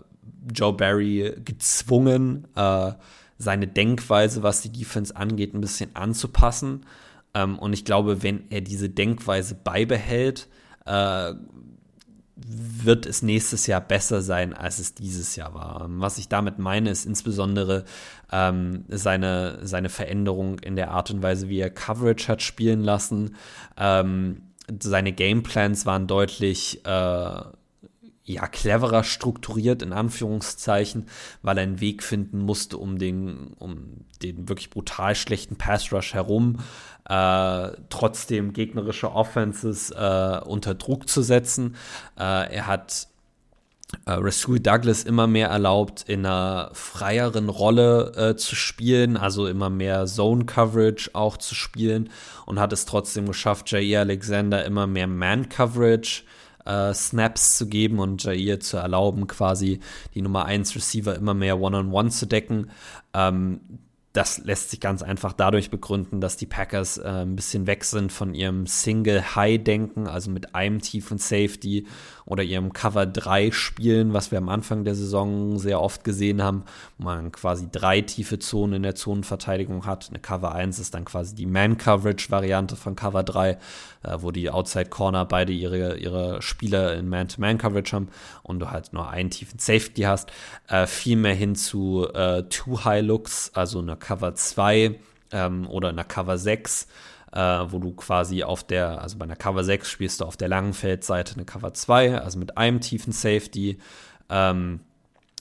Joe Barry gezwungen, äh, seine Denkweise, was die Defense angeht, ein bisschen anzupassen. Ähm, und ich glaube, wenn er diese Denkweise beibehält, äh, wird es nächstes Jahr besser sein, als es dieses Jahr war. Was ich damit meine, ist insbesondere ähm, seine, seine Veränderung in der Art und Weise, wie er Coverage hat spielen lassen. Ähm, seine Gameplans waren deutlich äh, ja, cleverer strukturiert, in Anführungszeichen, weil er einen Weg finden musste, um den, um den wirklich brutal schlechten Pass Rush herum äh, trotzdem gegnerische Offenses äh, unter Druck zu setzen. Äh, er hat äh, Rasul Douglas immer mehr erlaubt, in einer freieren Rolle äh, zu spielen, also immer mehr Zone Coverage auch zu spielen und hat es trotzdem geschafft, Jair Alexander immer mehr Man Coverage äh, Snaps zu geben und Jair zu erlauben, quasi die Nummer 1 Receiver immer mehr One-on-One -on -one zu decken. Ähm, das lässt sich ganz einfach dadurch begründen, dass die Packers äh, ein bisschen weg sind von ihrem Single-High-Denken, also mit einem tiefen Safety oder ihrem Cover 3 spielen, was wir am Anfang der Saison sehr oft gesehen haben, wo man quasi drei tiefe Zonen in der Zonenverteidigung hat. Eine Cover 1 ist dann quasi die Man-Coverage-Variante von Cover 3, äh, wo die Outside-Corner beide ihre, ihre Spieler in Man-to-Man-Coverage haben und du halt nur einen tiefen Safety hast. Äh, viel mehr hin zu äh, Two-High-Looks, also eine Cover 2 ähm, oder einer Cover 6, äh, wo du quasi auf der, also bei einer Cover 6 spielst du auf der langen Feldseite eine Cover 2, also mit einem tiefen Safety. Ähm,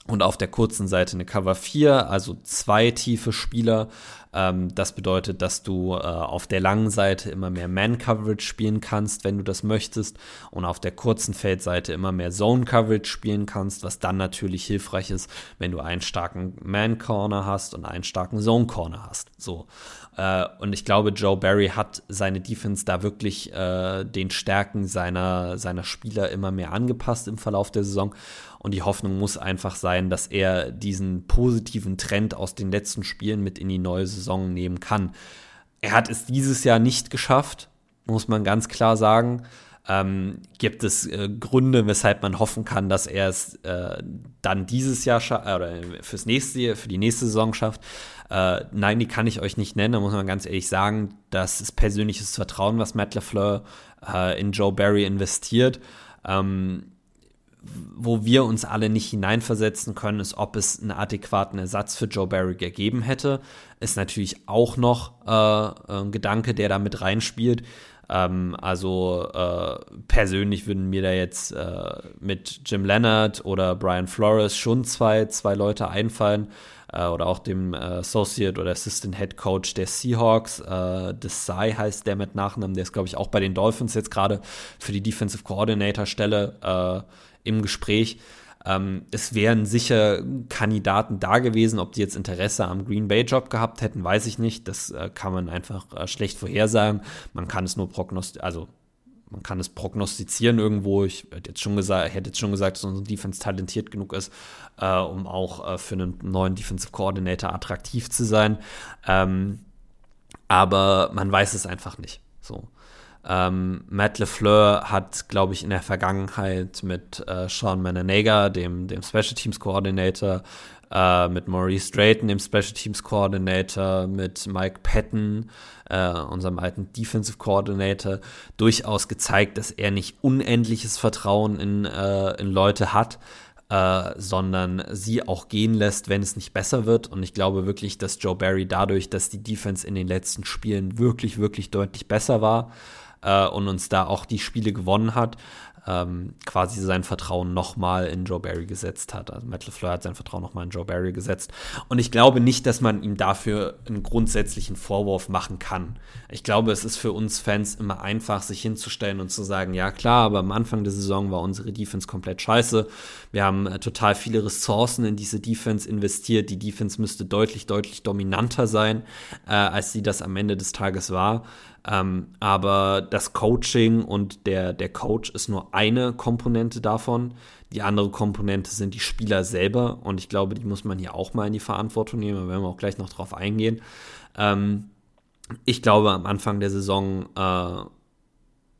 und auf der kurzen Seite eine Cover 4, also zwei tiefe Spieler. Ähm, das bedeutet, dass du äh, auf der langen Seite immer mehr Man-Coverage spielen kannst, wenn du das möchtest. Und auf der kurzen Feldseite immer mehr Zone-Coverage spielen kannst, was dann natürlich hilfreich ist, wenn du einen starken Man-Corner hast und einen starken Zone-Corner hast. So. Äh, und ich glaube, Joe Barry hat seine Defense da wirklich äh, den Stärken seiner, seiner Spieler immer mehr angepasst im Verlauf der Saison. Und die Hoffnung muss einfach sein, dass er diesen positiven Trend aus den letzten Spielen mit in die neue Saison nehmen kann. Er hat es dieses Jahr nicht geschafft, muss man ganz klar sagen. Ähm, gibt es äh, Gründe, weshalb man hoffen kann, dass er es äh, dann dieses Jahr äh, oder fürs nächste für die nächste Saison schafft. Äh, nein, die kann ich euch nicht nennen. Da muss man ganz ehrlich sagen, das ist persönliches Vertrauen, was Matt LaFleur äh, in Joe Barry investiert. Ähm, wo wir uns alle nicht hineinversetzen können, ist, ob es einen adäquaten Ersatz für Joe Barry gegeben hätte. Ist natürlich auch noch äh, ein Gedanke, der da mit reinspielt. Ähm, also äh, persönlich würden mir da jetzt äh, mit Jim Leonard oder Brian Flores schon zwei, zwei Leute einfallen. Äh, oder auch dem äh, Associate oder Assistant Head Coach der Seahawks. Äh, Desai heißt der mit Nachnamen. Der ist, glaube ich, auch bei den Dolphins jetzt gerade für die Defensive Coordinator Stelle äh, im Gespräch. Ähm, es wären sicher Kandidaten da gewesen. Ob die jetzt Interesse am Green Bay Job gehabt hätten, weiß ich nicht. Das äh, kann man einfach äh, schlecht vorhersagen. Man kann es nur prognostizieren, also man kann es prognostizieren irgendwo. Ich hätte jetzt schon gesagt, hätte jetzt schon gesagt, dass unser Defense talentiert genug ist, äh, um auch äh, für einen neuen Defensive Coordinator attraktiv zu sein. Ähm, aber man weiß es einfach nicht. So. Ähm, Matt LeFleur hat, glaube ich, in der Vergangenheit mit äh, Sean Menenega, dem, dem Special Teams Coordinator, äh, mit Maurice Drayton, dem Special Teams Coordinator, mit Mike Patton, äh, unserem alten Defensive Coordinator, durchaus gezeigt, dass er nicht unendliches Vertrauen in, äh, in Leute hat, äh, sondern sie auch gehen lässt, wenn es nicht besser wird. Und ich glaube wirklich, dass Joe Barry dadurch, dass die Defense in den letzten Spielen wirklich, wirklich deutlich besser war, äh, und uns da auch die Spiele gewonnen hat, ähm, quasi sein Vertrauen nochmal in Joe Barry gesetzt hat. Also Matt LeFleur hat sein Vertrauen nochmal in Joe Barry gesetzt. Und ich glaube nicht, dass man ihm dafür einen grundsätzlichen Vorwurf machen kann. Ich glaube, es ist für uns Fans immer einfach, sich hinzustellen und zu sagen, ja klar, aber am Anfang der Saison war unsere Defense komplett scheiße. Wir haben äh, total viele Ressourcen in diese Defense investiert. Die Defense müsste deutlich, deutlich dominanter sein, äh, als sie das am Ende des Tages war. Ähm, aber das Coaching und der, der Coach ist nur eine Komponente davon. Die andere Komponente sind die Spieler selber. Und ich glaube, die muss man hier auch mal in die Verantwortung nehmen. Da werden wir auch gleich noch drauf eingehen. Ähm, ich glaube, am Anfang der Saison äh,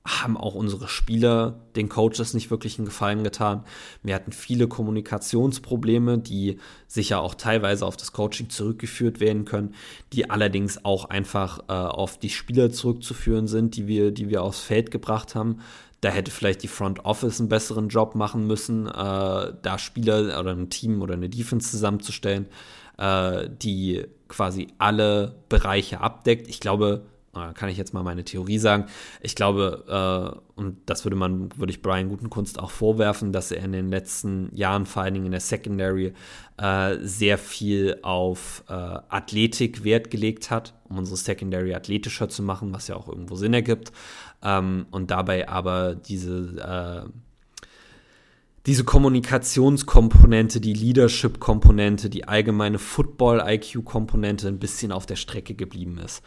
haben auch unsere Spieler den Coaches nicht wirklich einen Gefallen getan. Wir hatten viele Kommunikationsprobleme, die sicher auch teilweise auf das Coaching zurückgeführt werden können, die allerdings auch einfach äh, auf die Spieler zurückzuführen sind, die wir, die wir aufs Feld gebracht haben. Da hätte vielleicht die Front Office einen besseren Job machen müssen, äh, da Spieler oder ein Team oder eine Defense zusammenzustellen, äh, die quasi alle Bereiche abdeckt. Ich glaube, kann ich jetzt mal meine Theorie sagen. Ich glaube, äh, und das würde man, würde ich Brian Gutenkunst auch vorwerfen, dass er in den letzten Jahren, vor allen Dingen in der Secondary, äh, sehr viel auf äh, Athletik Wert gelegt hat, um unsere Secondary athletischer zu machen, was ja auch irgendwo Sinn ergibt. Ähm, und dabei aber diese äh, diese Kommunikationskomponente, die Leadership-Komponente, die allgemeine Football-IQ-Komponente ein bisschen auf der Strecke geblieben ist.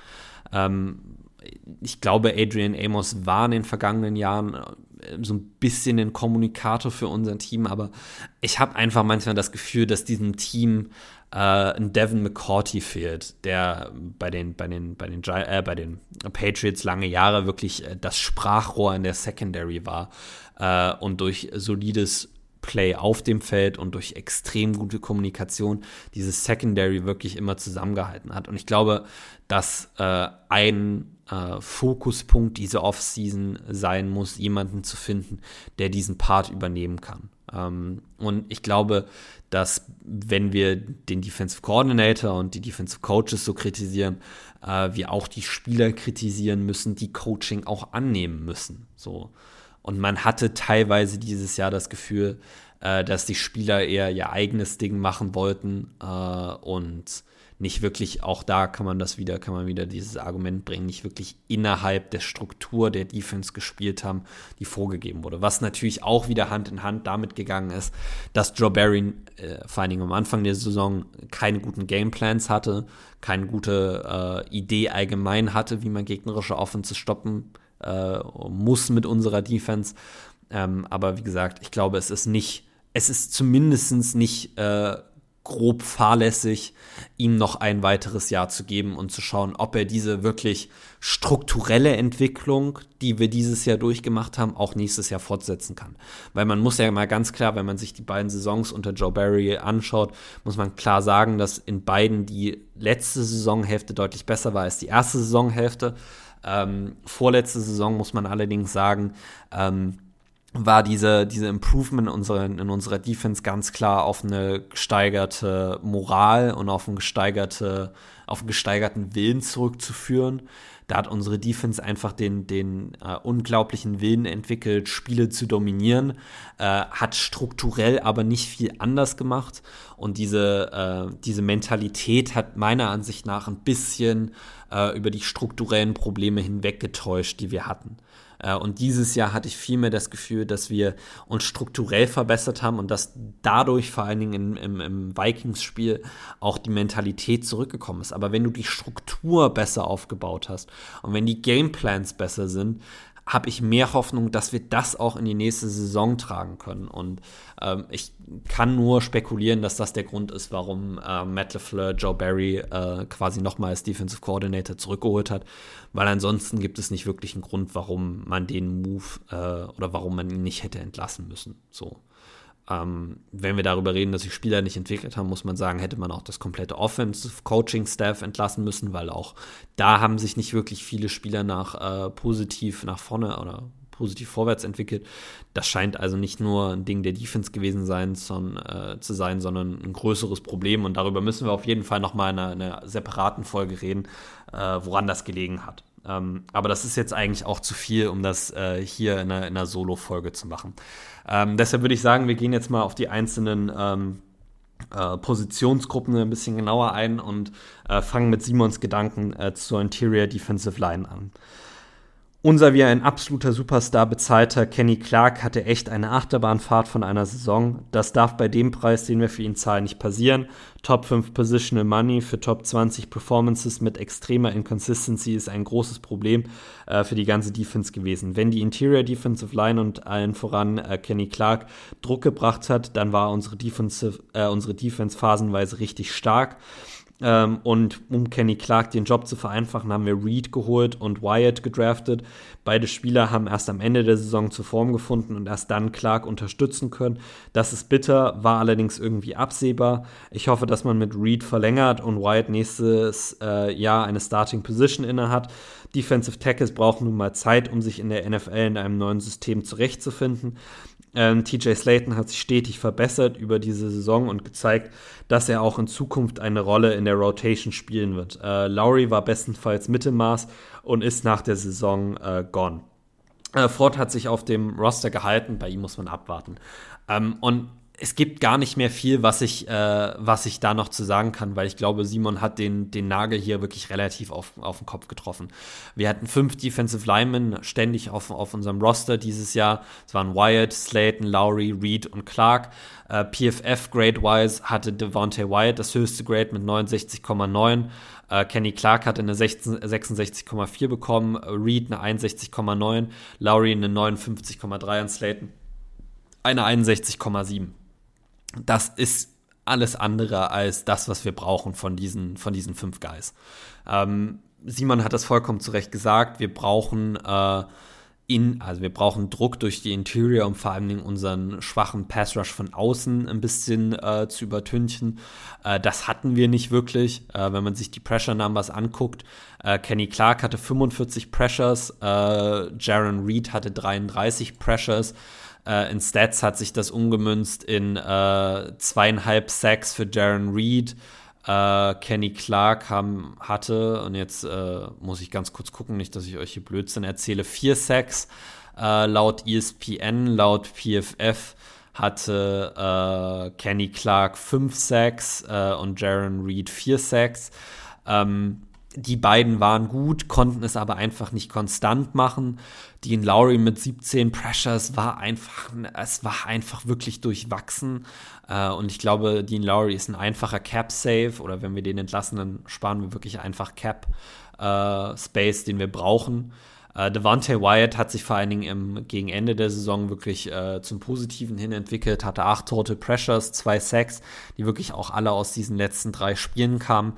Ähm, ich glaube, Adrian Amos war in den vergangenen Jahren äh, so ein bisschen ein Kommunikator für unser Team, aber ich habe einfach manchmal das Gefühl, dass diesem Team äh, ein Devin McCourty fehlt, der bei den, bei den, bei den, äh, bei den Patriots lange Jahre wirklich äh, das Sprachrohr in der Secondary war äh, und durch solides Play auf dem Feld und durch extrem gute Kommunikation dieses Secondary wirklich immer zusammengehalten hat. Und ich glaube, dass äh, ein äh, Fokuspunkt diese Offseason sein muss, jemanden zu finden, der diesen Part übernehmen kann. Ähm, und ich glaube, dass wenn wir den Defensive Coordinator und die Defensive Coaches so kritisieren, äh, wir auch die Spieler kritisieren müssen, die Coaching auch annehmen müssen. So. Und man hatte teilweise dieses Jahr das Gefühl, äh, dass die Spieler eher ihr eigenes Ding machen wollten äh, und nicht wirklich, auch da kann man das wieder, kann man wieder dieses Argument bringen, nicht wirklich innerhalb der Struktur der Defense gespielt haben, die vorgegeben wurde. Was natürlich auch wieder Hand in Hand damit gegangen ist, dass Joe Barry äh, vor allen Dingen am Anfang der Saison keine guten Gameplans hatte, keine gute äh, Idee allgemein hatte, wie man gegnerische Offense stoppen äh, muss mit unserer Defense. Ähm, aber wie gesagt, ich glaube, es ist nicht, es ist zumindest nicht äh, grob fahrlässig, ihm noch ein weiteres Jahr zu geben und zu schauen, ob er diese wirklich strukturelle Entwicklung, die wir dieses Jahr durchgemacht haben, auch nächstes Jahr fortsetzen kann. Weil man muss ja mal ganz klar, wenn man sich die beiden Saisons unter Joe Barry anschaut, muss man klar sagen, dass in beiden die letzte Saisonhälfte deutlich besser war als die erste Saisonhälfte. Ähm, vorletzte Saison muss man allerdings sagen, ähm, war diese, diese Improvement in unserer, in unserer Defense ganz klar auf eine gesteigerte Moral und auf, ein gesteigerte, auf einen gesteigerten Willen zurückzuführen. Da hat unsere Defense einfach den, den äh, unglaublichen Willen entwickelt, Spiele zu dominieren, äh, hat strukturell aber nicht viel anders gemacht. Und diese, äh, diese Mentalität hat meiner Ansicht nach ein bisschen äh, über die strukturellen Probleme hinweggetäuscht, die wir hatten. Äh, und dieses Jahr hatte ich vielmehr das Gefühl, dass wir uns strukturell verbessert haben und dass dadurch vor allen Dingen im, im, im Vikings-Spiel auch die Mentalität zurückgekommen ist. Aber wenn du die Struktur besser aufgebaut hast und wenn die Gameplans besser sind, habe ich mehr Hoffnung, dass wir das auch in die nächste Saison tragen können. Und ähm, ich kann nur spekulieren, dass das der Grund ist, warum äh, Matt LeFleur Joe Barry äh, quasi nochmal als Defensive Coordinator zurückgeholt hat, weil ansonsten gibt es nicht wirklich einen Grund, warum man den Move äh, oder warum man ihn nicht hätte entlassen müssen. So. Ähm, wenn wir darüber reden, dass sich Spieler nicht entwickelt haben, muss man sagen, hätte man auch das komplette Offensive Coaching Staff entlassen müssen, weil auch da haben sich nicht wirklich viele Spieler nach äh, positiv nach vorne oder positiv vorwärts entwickelt. Das scheint also nicht nur ein Ding der Defense gewesen sein, sondern, äh, zu sein, sondern ein größeres Problem. Und darüber müssen wir auf jeden Fall nochmal in einer, in einer separaten Folge reden, äh, woran das gelegen hat. Ähm, aber das ist jetzt eigentlich auch zu viel, um das äh, hier in einer, einer Solo-Folge zu machen. Ähm, deshalb würde ich sagen, wir gehen jetzt mal auf die einzelnen ähm, äh, Positionsgruppen ein bisschen genauer ein und äh, fangen mit Simons Gedanken äh, zur Interior Defensive Line an. Unser wie ein absoluter Superstar bezahlter Kenny Clark hatte echt eine Achterbahnfahrt von einer Saison. Das darf bei dem Preis, den wir für ihn zahlen, nicht passieren. Top 5 Positional Money für Top 20 Performances mit extremer Inconsistency ist ein großes Problem äh, für die ganze Defense gewesen. Wenn die Interior Defensive Line und allen voran äh, Kenny Clark Druck gebracht hat, dann war unsere Defensive, äh, unsere Defense phasenweise richtig stark. Ähm, und um Kenny Clark den Job zu vereinfachen, haben wir Reed geholt und Wyatt gedraftet. Beide Spieler haben erst am Ende der Saison zur Form gefunden und erst dann Clark unterstützen können. Das ist bitter, war allerdings irgendwie absehbar. Ich hoffe, dass man mit Reed verlängert und Wyatt nächstes äh, Jahr eine Starting Position innehat. Defensive Tackles brauchen nun mal Zeit, um sich in der NFL in einem neuen System zurechtzufinden. Ähm, TJ Slayton hat sich stetig verbessert über diese Saison und gezeigt, dass er auch in Zukunft eine Rolle in der Rotation spielen wird. Äh, Lowry war bestenfalls Mittelmaß und ist nach der Saison äh, gone. Äh, Ford hat sich auf dem Roster gehalten, bei ihm muss man abwarten. Ähm, und es gibt gar nicht mehr viel, was ich, äh, was ich da noch zu sagen kann, weil ich glaube, Simon hat den, den Nagel hier wirklich relativ auf, auf den Kopf getroffen. Wir hatten fünf Defensive Linemen ständig auf, auf unserem Roster dieses Jahr. Es waren Wyatt, Slayton, Lowry, Reed und Clark. Äh, PFF Grade-wise hatte Devontae Wyatt das höchste Grade mit 69,9. Äh, Kenny Clark hat eine 66,4 bekommen, Reed eine 61,9, Lowry eine 59,3 und Slayton eine 61,7. Das ist alles andere als das, was wir brauchen von diesen, von diesen fünf Guys. Ähm, Simon hat das vollkommen zu Recht gesagt. Wir brauchen äh, in, also wir brauchen Druck durch die Interior, um vor allen Dingen unseren schwachen Pass Rush von außen ein bisschen äh, zu übertünchen. Äh, das hatten wir nicht wirklich. Äh, wenn man sich die Pressure Numbers anguckt, äh, Kenny Clark hatte 45 Pressures, äh, Jaron Reed hatte 33 Pressures. Äh, in Stats hat sich das umgemünzt in zweieinhalb Sacks für Jaron Reed äh, Kenny Clark haben, hatte, und jetzt äh, muss ich ganz kurz gucken, nicht, dass ich euch hier Blödsinn erzähle, vier Sacks äh, laut ESPN, laut PFF hatte äh, Kenny Clark fünf Sacks äh, und Jaron Reed vier Sacks. Ähm, die beiden waren gut, konnten es aber einfach nicht konstant machen. Dean Lowry mit 17 Pressures war einfach, es war einfach wirklich durchwachsen. Äh, und ich glaube, Dean Lowry ist ein einfacher Cap-Save oder wenn wir den entlassen, dann sparen wir wirklich einfach Cap-Space, äh, den wir brauchen. Äh, Devante Wyatt hat sich vor allen Dingen im, gegen Ende der Saison wirklich äh, zum Positiven hin entwickelt, hatte acht Total Pressures, zwei Sacks, die wirklich auch alle aus diesen letzten drei Spielen kamen.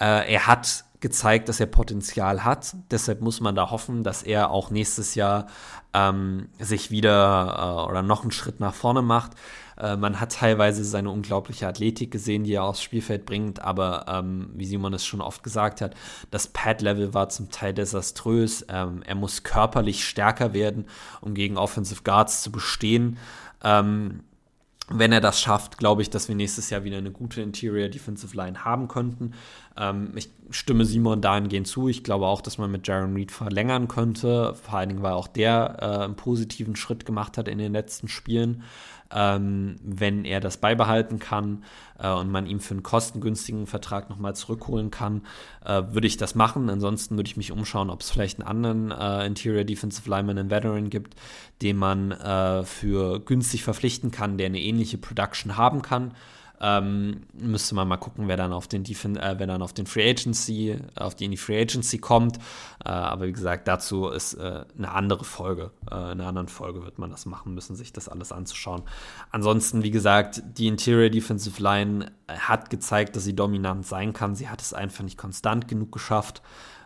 Äh, er hat gezeigt, dass er Potenzial hat. Deshalb muss man da hoffen, dass er auch nächstes Jahr ähm, sich wieder äh, oder noch einen Schritt nach vorne macht. Äh, man hat teilweise seine unglaubliche Athletik gesehen, die er aufs Spielfeld bringt, aber ähm, wie Simon es schon oft gesagt hat, das Pad-Level war zum Teil desaströs. Ähm, er muss körperlich stärker werden, um gegen Offensive Guards zu bestehen. Ähm, wenn er das schafft, glaube ich, dass wir nächstes Jahr wieder eine gute Interior Defensive Line haben könnten. Ähm, ich stimme Simon dahingehend zu. Ich glaube auch, dass man mit Jaron Reed verlängern könnte. Vor allen Dingen, weil auch der äh, einen positiven Schritt gemacht hat in den letzten Spielen ähm, wenn er das beibehalten kann äh, und man ihm für einen kostengünstigen Vertrag nochmal zurückholen kann, äh, würde ich das machen. Ansonsten würde ich mich umschauen, ob es vielleicht einen anderen äh, Interior Defensive Lineman, einen Veteran gibt, den man äh, für günstig verpflichten kann, der eine ähnliche Production haben kann. Ähm, müsste man mal gucken, wer dann auf den Defen äh, wer dann auf den Free Agency, auf die in die Free Agency kommt. Äh, aber wie gesagt, dazu ist äh, eine andere Folge. Äh, in einer anderen Folge wird man das machen müssen, sich das alles anzuschauen. Ansonsten, wie gesagt, die Interior Defensive Line hat gezeigt, dass sie dominant sein kann. Sie hat es einfach nicht konstant genug geschafft.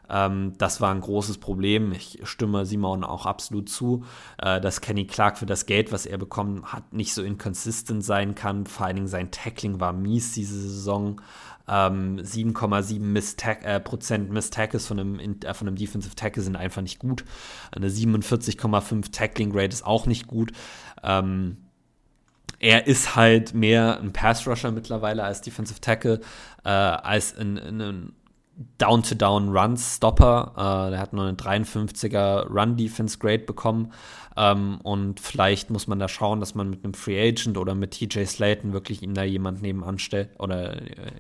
Ähm, das war ein großes Problem. Ich stimme Simon auch absolut zu, äh, dass Kenny Clark für das Geld, was er bekommen hat, nicht so inconsistent sein kann. Vor allen Dingen sein Tackling war mies diese Saison. Ähm, 7,7 Miss äh, Prozent Miss Tackles von einem, äh, von einem Defensive Tackle sind einfach nicht gut. Eine 47,5 Tackling Rate ist auch nicht gut. Ähm, er ist halt mehr ein Pass Rusher mittlerweile als Defensive Tackle, äh, als ein, ein Down-to-Down-Run-Stopper. Äh, der hat nur eine 53er Run-Defense-Grade bekommen. Ähm, und vielleicht muss man da schauen, dass man mit einem Free Agent oder mit TJ Slayton wirklich ihm da jemand nebenan stellt oder äh,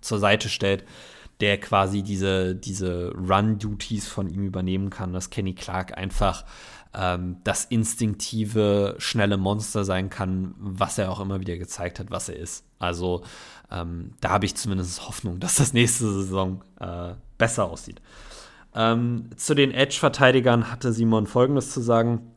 zur Seite stellt, der quasi diese, diese Run-Duties von ihm übernehmen kann, dass Kenny Clark einfach ähm, das instinktive, schnelle Monster sein kann, was er auch immer wieder gezeigt hat, was er ist. Also ähm, da habe ich zumindest Hoffnung, dass das nächste Saison äh, besser aussieht. Ähm, zu den Edge-Verteidigern hatte Simon Folgendes zu sagen.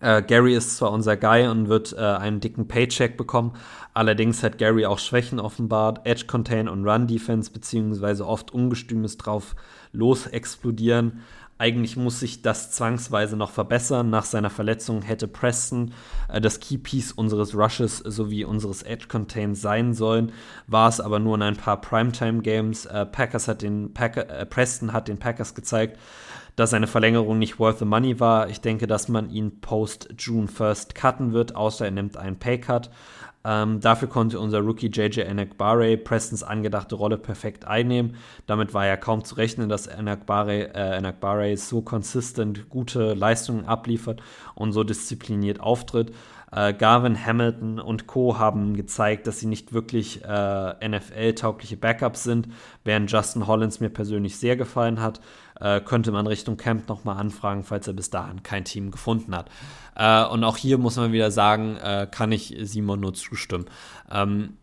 Äh, Gary ist zwar unser Guy und wird äh, einen dicken Paycheck bekommen, allerdings hat Gary auch Schwächen offenbart. Edge Contain und Run Defense, beziehungsweise oft ungestümes drauf los explodieren. Eigentlich muss sich das zwangsweise noch verbessern. Nach seiner Verletzung hätte Preston äh, das Keypiece unseres Rushes sowie unseres Edge Contains sein sollen, war es aber nur in ein paar Primetime-Games. Äh, Packers hat den Packer, äh, Preston hat den Packers gezeigt, dass seine Verlängerung nicht worth the money war. Ich denke, dass man ihn post June 1st cutten wird, außer er nimmt einen Paycut. Ähm, dafür konnte unser Rookie JJ Enakbare Prestons angedachte Rolle perfekt einnehmen. Damit war ja kaum zu rechnen, dass Enakbare, äh, so konsistent gute Leistungen abliefert und so diszipliniert auftritt. Äh, Garvin Hamilton und Co. haben gezeigt, dass sie nicht wirklich äh, NFL-taugliche Backups sind, während Justin Hollins mir persönlich sehr gefallen hat äh, könnte man Richtung Camp nochmal anfragen, falls er bis dahin kein Team gefunden hat. Äh, und auch hier muss man wieder sagen, äh, kann ich Simon nur zustimmen. Ähm,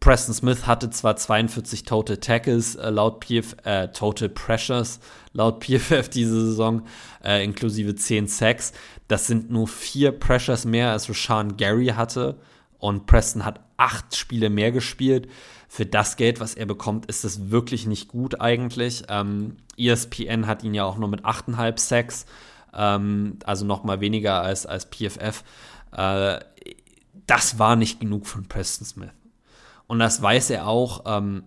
Preston Smith hatte zwar 42 Total Tackles äh, laut PF, äh, Total Pressures laut PFF diese Saison, äh, inklusive 10 Sacks. Das sind nur vier Pressures mehr, als Rashawn Gary hatte. Und Preston hat acht Spiele mehr gespielt. Für das Geld, was er bekommt, ist das wirklich nicht gut eigentlich. Ähm, ESPN hat ihn ja auch nur mit 8,5 Sacks, ähm, also noch mal weniger als, als PFF. Äh, das war nicht genug von Preston Smith. Und das weiß er auch. Ähm,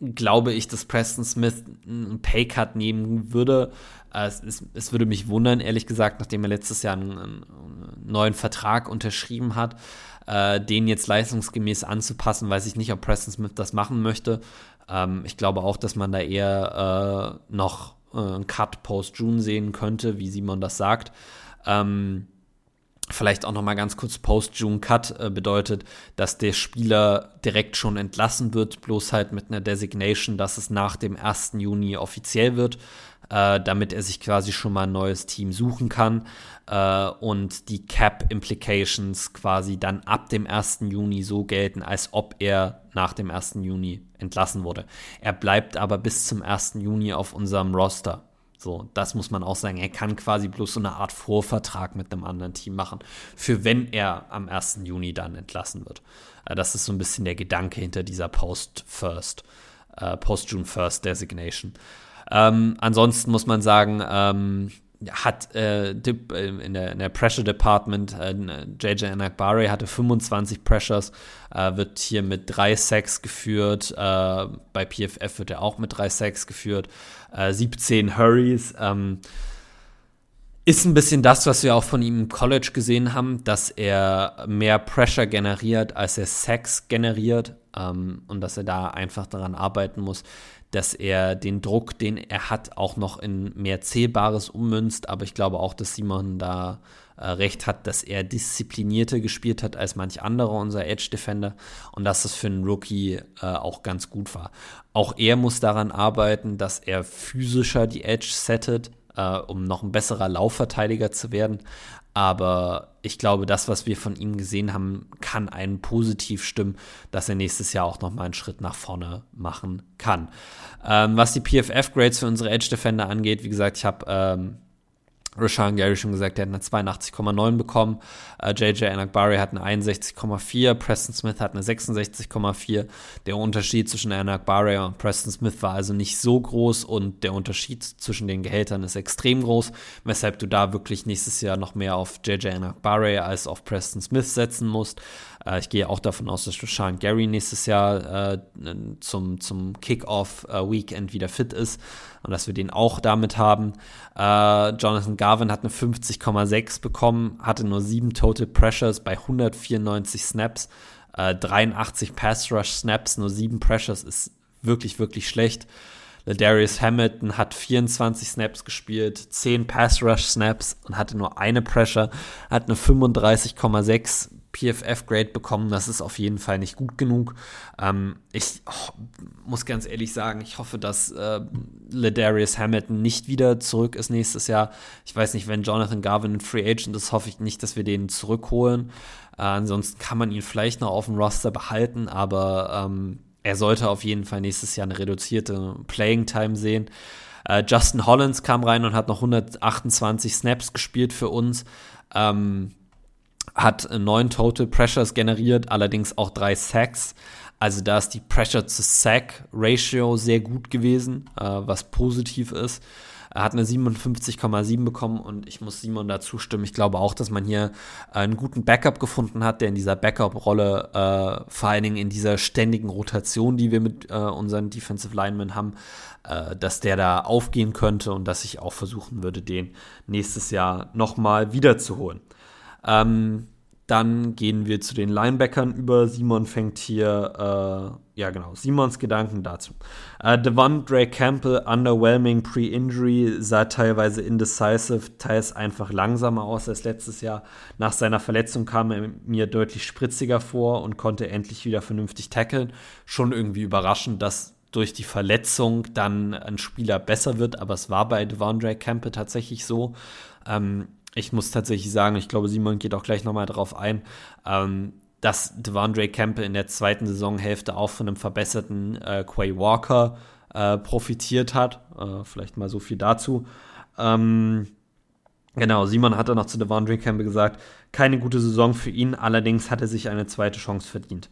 glaube ich, dass Preston Smith einen Paycut nehmen würde. Äh, es, es, es, würde mich wundern, ehrlich gesagt, nachdem er letztes Jahr einen, einen neuen Vertrag unterschrieben hat, äh, den jetzt leistungsgemäß anzupassen. Weiß ich nicht, ob Preston Smith das machen möchte. Ähm, ich glaube auch, dass man da eher äh, noch äh, einen Cut post-June sehen könnte, wie Simon das sagt. Ähm, Vielleicht auch noch mal ganz kurz Post-June-Cut äh, bedeutet, dass der Spieler direkt schon entlassen wird, bloß halt mit einer Designation, dass es nach dem 1. Juni offiziell wird, äh, damit er sich quasi schon mal ein neues Team suchen kann äh, und die Cap-Implications quasi dann ab dem 1. Juni so gelten, als ob er nach dem 1. Juni entlassen wurde. Er bleibt aber bis zum 1. Juni auf unserem Roster. So, das muss man auch sagen. Er kann quasi bloß so eine Art Vorvertrag mit einem anderen Team machen, für wenn er am 1. Juni dann entlassen wird. Äh, das ist so ein bisschen der Gedanke hinter dieser Post-First, äh, Post-June-First Designation. Ähm, ansonsten muss man sagen, ähm, hat äh, äh, in, der, in der Pressure Department äh, JJ Anakbari hatte 25 Pressures, äh, wird hier mit drei Sacks geführt. Bei PFF wird er auch mit drei Sacks geführt. 17 äh, Hurries. Ähm, ist ein bisschen das, was wir auch von ihm im College gesehen haben, dass er mehr Pressure generiert, als er Sacks generiert ähm, und dass er da einfach daran arbeiten muss, dass er den Druck, den er hat, auch noch in mehr Zählbares ummünzt. Aber ich glaube auch, dass Simon da äh, recht hat, dass er disziplinierter gespielt hat als manch anderer unser Edge-Defender und dass das für einen Rookie äh, auch ganz gut war. Auch er muss daran arbeiten, dass er physischer die Edge settet, äh, um noch ein besserer Laufverteidiger zu werden. Aber ich glaube, das, was wir von ihm gesehen haben, kann einen positiv stimmen, dass er nächstes Jahr auch noch mal einen Schritt nach vorne machen kann. Ähm, was die PFF-Grades für unsere Edge-Defender angeht, wie gesagt, ich habe ähm, Rashawn Gary schon gesagt, der hat eine 82,9 bekommen. Uh, äh, JJ Anakbari hat eine 61,4. Preston Smith hat eine 66,4. Der Unterschied zwischen Anakbari und Preston Smith war also nicht so groß und der Unterschied zwischen den Gehältern ist extrem groß, weshalb du da wirklich nächstes Jahr noch mehr auf JJ Anakbari als auf Preston Smith setzen musst. Uh, ich gehe auch davon aus, dass Rashawn Gary nächstes Jahr uh, zum, zum Kickoff-Weekend wieder fit ist und dass wir den auch damit haben. Äh, Jonathan Garvin hat eine 50,6 bekommen, hatte nur 7 Total Pressures bei 194 Snaps, äh, 83 Pass Rush Snaps, nur 7 Pressures ist wirklich, wirklich schlecht. Darius Hamilton hat 24 Snaps gespielt, 10 Pass Rush Snaps und hatte nur eine Pressure, hat eine 35,6 PFF-Grade bekommen. Das ist auf jeden Fall nicht gut genug. Ähm, ich oh, muss ganz ehrlich sagen, ich hoffe, dass äh, Ladarius Hamilton nicht wieder zurück ist nächstes Jahr. Ich weiß nicht, wenn Jonathan Garvin ein Free Agent ist, hoffe ich nicht, dass wir den zurückholen. Äh, ansonsten kann man ihn vielleicht noch auf dem Roster behalten, aber ähm, er sollte auf jeden Fall nächstes Jahr eine reduzierte Playing Time sehen. Äh, Justin Hollins kam rein und hat noch 128 Snaps gespielt für uns. Ähm, hat neun Total Pressures generiert, allerdings auch drei Sacks. Also da ist die Pressure-to-Sack-Ratio sehr gut gewesen, äh, was positiv ist. Er hat eine 57,7 bekommen und ich muss Simon da zustimmen. Ich glaube auch, dass man hier einen guten Backup gefunden hat, der in dieser Backup-Rolle, äh, vor allen Dingen in dieser ständigen Rotation, die wir mit äh, unseren Defensive Linemen haben, äh, dass der da aufgehen könnte und dass ich auch versuchen würde, den nächstes Jahr nochmal wiederzuholen. Ähm, dann gehen wir zu den Linebackern über. Simon fängt hier, äh, ja genau, Simons Gedanken dazu. Äh, Devondre Campbell, underwhelming pre-injury, sah teilweise indecisive, teils einfach langsamer aus als letztes Jahr. Nach seiner Verletzung kam er mir deutlich spritziger vor und konnte endlich wieder vernünftig tackeln. Schon irgendwie überraschend, dass durch die Verletzung dann ein Spieler besser wird, aber es war bei Devondre Campbell tatsächlich so. Ähm, ich muss tatsächlich sagen, ich glaube, Simon geht auch gleich nochmal drauf ein. Ähm, dass Devondre Campbell in der zweiten Saisonhälfte auch von einem verbesserten äh, Quay Walker äh, profitiert hat. Äh, vielleicht mal so viel dazu. Ähm, genau, Simon hat dann noch zu Devondre Campbell gesagt, keine gute Saison für ihn, allerdings hat er sich eine zweite Chance verdient.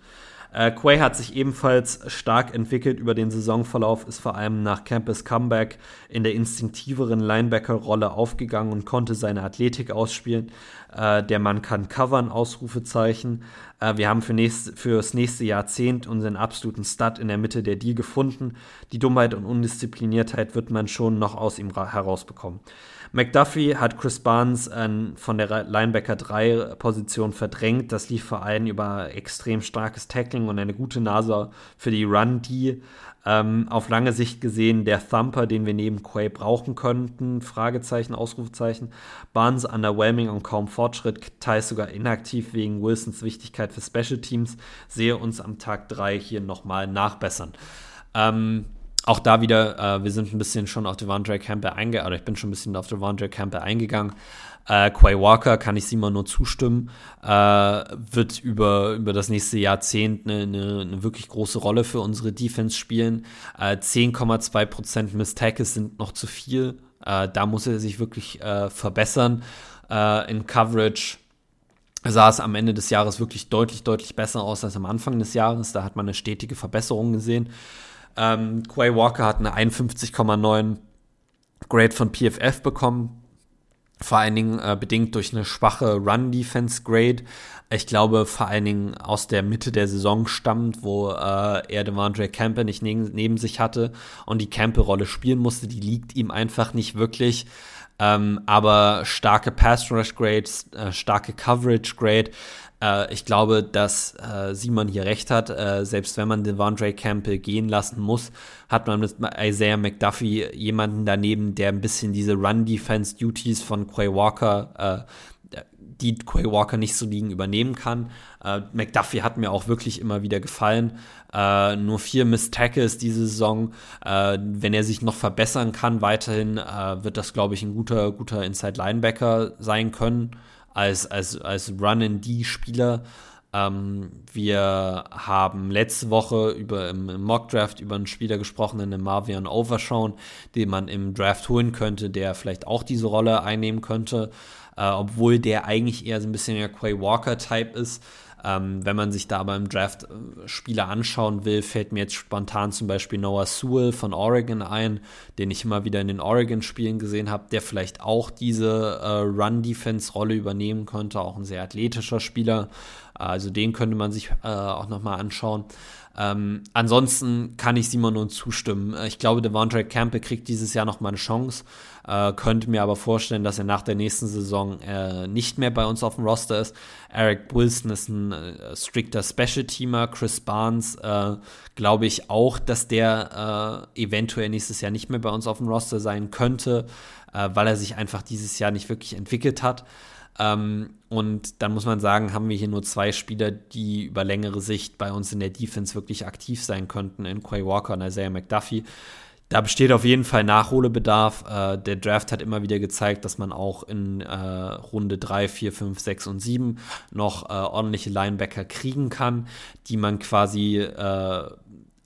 Äh, Quay hat sich ebenfalls stark entwickelt über den Saisonverlauf, ist vor allem nach Campus Comeback in der instinktiveren Linebacker-Rolle aufgegangen und konnte seine Athletik ausspielen. Äh, der Mann kann covern, Ausrufezeichen. Äh, wir haben für nächst, nächste Jahrzehnt unseren absoluten Stud in der Mitte der Deal gefunden. Die Dummheit und Undiszipliniertheit wird man schon noch aus ihm herausbekommen. McDuffie hat Chris Barnes äh, von der Linebacker 3 Position verdrängt. Das lief vor allem über extrem starkes Tackling und eine gute Nase für die Run-D. Ähm, auf lange Sicht gesehen der Thumper, den wir neben Quay brauchen könnten, Fragezeichen, Ausrufezeichen. Barnes underwhelming und kaum Fortschritt, teils sogar inaktiv wegen Wilsons Wichtigkeit für Special Teams. Sehe uns am Tag 3 hier nochmal nachbessern. Ähm, auch da wieder, äh, wir sind ein bisschen schon auf Devondre Campbell eingegangen, oder ich bin schon ein bisschen auf Devondre Campbell eingegangen. Äh, Quay Walker kann ich Simon nur zustimmen, äh, wird über, über das nächste Jahrzehnt eine, eine, eine wirklich große Rolle für unsere Defense spielen. Äh, 10,2% Miss Tackles sind noch zu viel. Äh, da muss er sich wirklich äh, verbessern. Äh, in Coverage sah es am Ende des Jahres wirklich deutlich, deutlich besser aus als am Anfang des Jahres. Da hat man eine stetige Verbesserung gesehen. Ähm, Quay Walker hat eine 51,9 Grade von PFF bekommen. Vor allen Dingen äh, bedingt durch eine schwache Run-Defense-Grade. Ich glaube, vor allen Dingen aus der Mitte der Saison stammt, wo äh, er Devondre Campbell nicht neben, neben sich hatte und die Campbell-Rolle spielen musste. Die liegt ihm einfach nicht wirklich. Ähm, aber starke Pass-Rush-Grades, äh, starke Coverage-Grade äh, ich glaube, dass äh, Simon hier recht hat. Äh, selbst wenn man Devondre Campbell gehen lassen muss, hat man mit Isaiah McDuffie jemanden daneben, der ein bisschen diese Run-Defense-Duties von Quay Walker äh, die Quay Walker nicht so liegen übernehmen kann. Äh, McDuffie hat mir auch wirklich immer wieder gefallen. Äh, nur vier Miss Tackles diese Saison. Äh, wenn er sich noch verbessern kann weiterhin, äh, wird das, glaube ich, ein guter, guter Inside Linebacker sein können als, als, als Run-and-D-Spieler. Ähm, wir haben letzte Woche über, im, im Mock-Draft über einen Spieler gesprochen, einen Marvian Overshawn, den man im Draft holen könnte, der vielleicht auch diese Rolle einnehmen könnte, äh, obwohl der eigentlich eher so ein bisschen der Quay Walker-Type ist. Ähm, wenn man sich da beim Draft äh, Spieler anschauen will, fällt mir jetzt spontan zum Beispiel Noah Sewell von Oregon ein, den ich immer wieder in den Oregon-Spielen gesehen habe, der vielleicht auch diese äh, Run-Defense-Rolle übernehmen könnte, auch ein sehr athletischer Spieler. Also den könnte man sich äh, auch nochmal anschauen. Ähm, ansonsten kann ich Simon nur zustimmen. Ich glaube, Devontae Campbell kriegt dieses Jahr nochmal eine Chance. Äh, könnte mir aber vorstellen, dass er nach der nächsten Saison äh, nicht mehr bei uns auf dem Roster ist. Eric Wilson ist ein äh, strikter Special-Teamer. Chris Barnes äh, glaube ich auch, dass der äh, eventuell nächstes Jahr nicht mehr bei uns auf dem Roster sein könnte, weil er sich einfach dieses Jahr nicht wirklich entwickelt hat. Ähm, und dann muss man sagen, haben wir hier nur zwei Spieler, die über längere Sicht bei uns in der Defense wirklich aktiv sein könnten, in Quay Walker und Isaiah McDuffie. Da besteht auf jeden Fall Nachholbedarf. Äh, der Draft hat immer wieder gezeigt, dass man auch in äh, Runde 3, 4, 5, 6 und 7 noch äh, ordentliche Linebacker kriegen kann, die man quasi äh,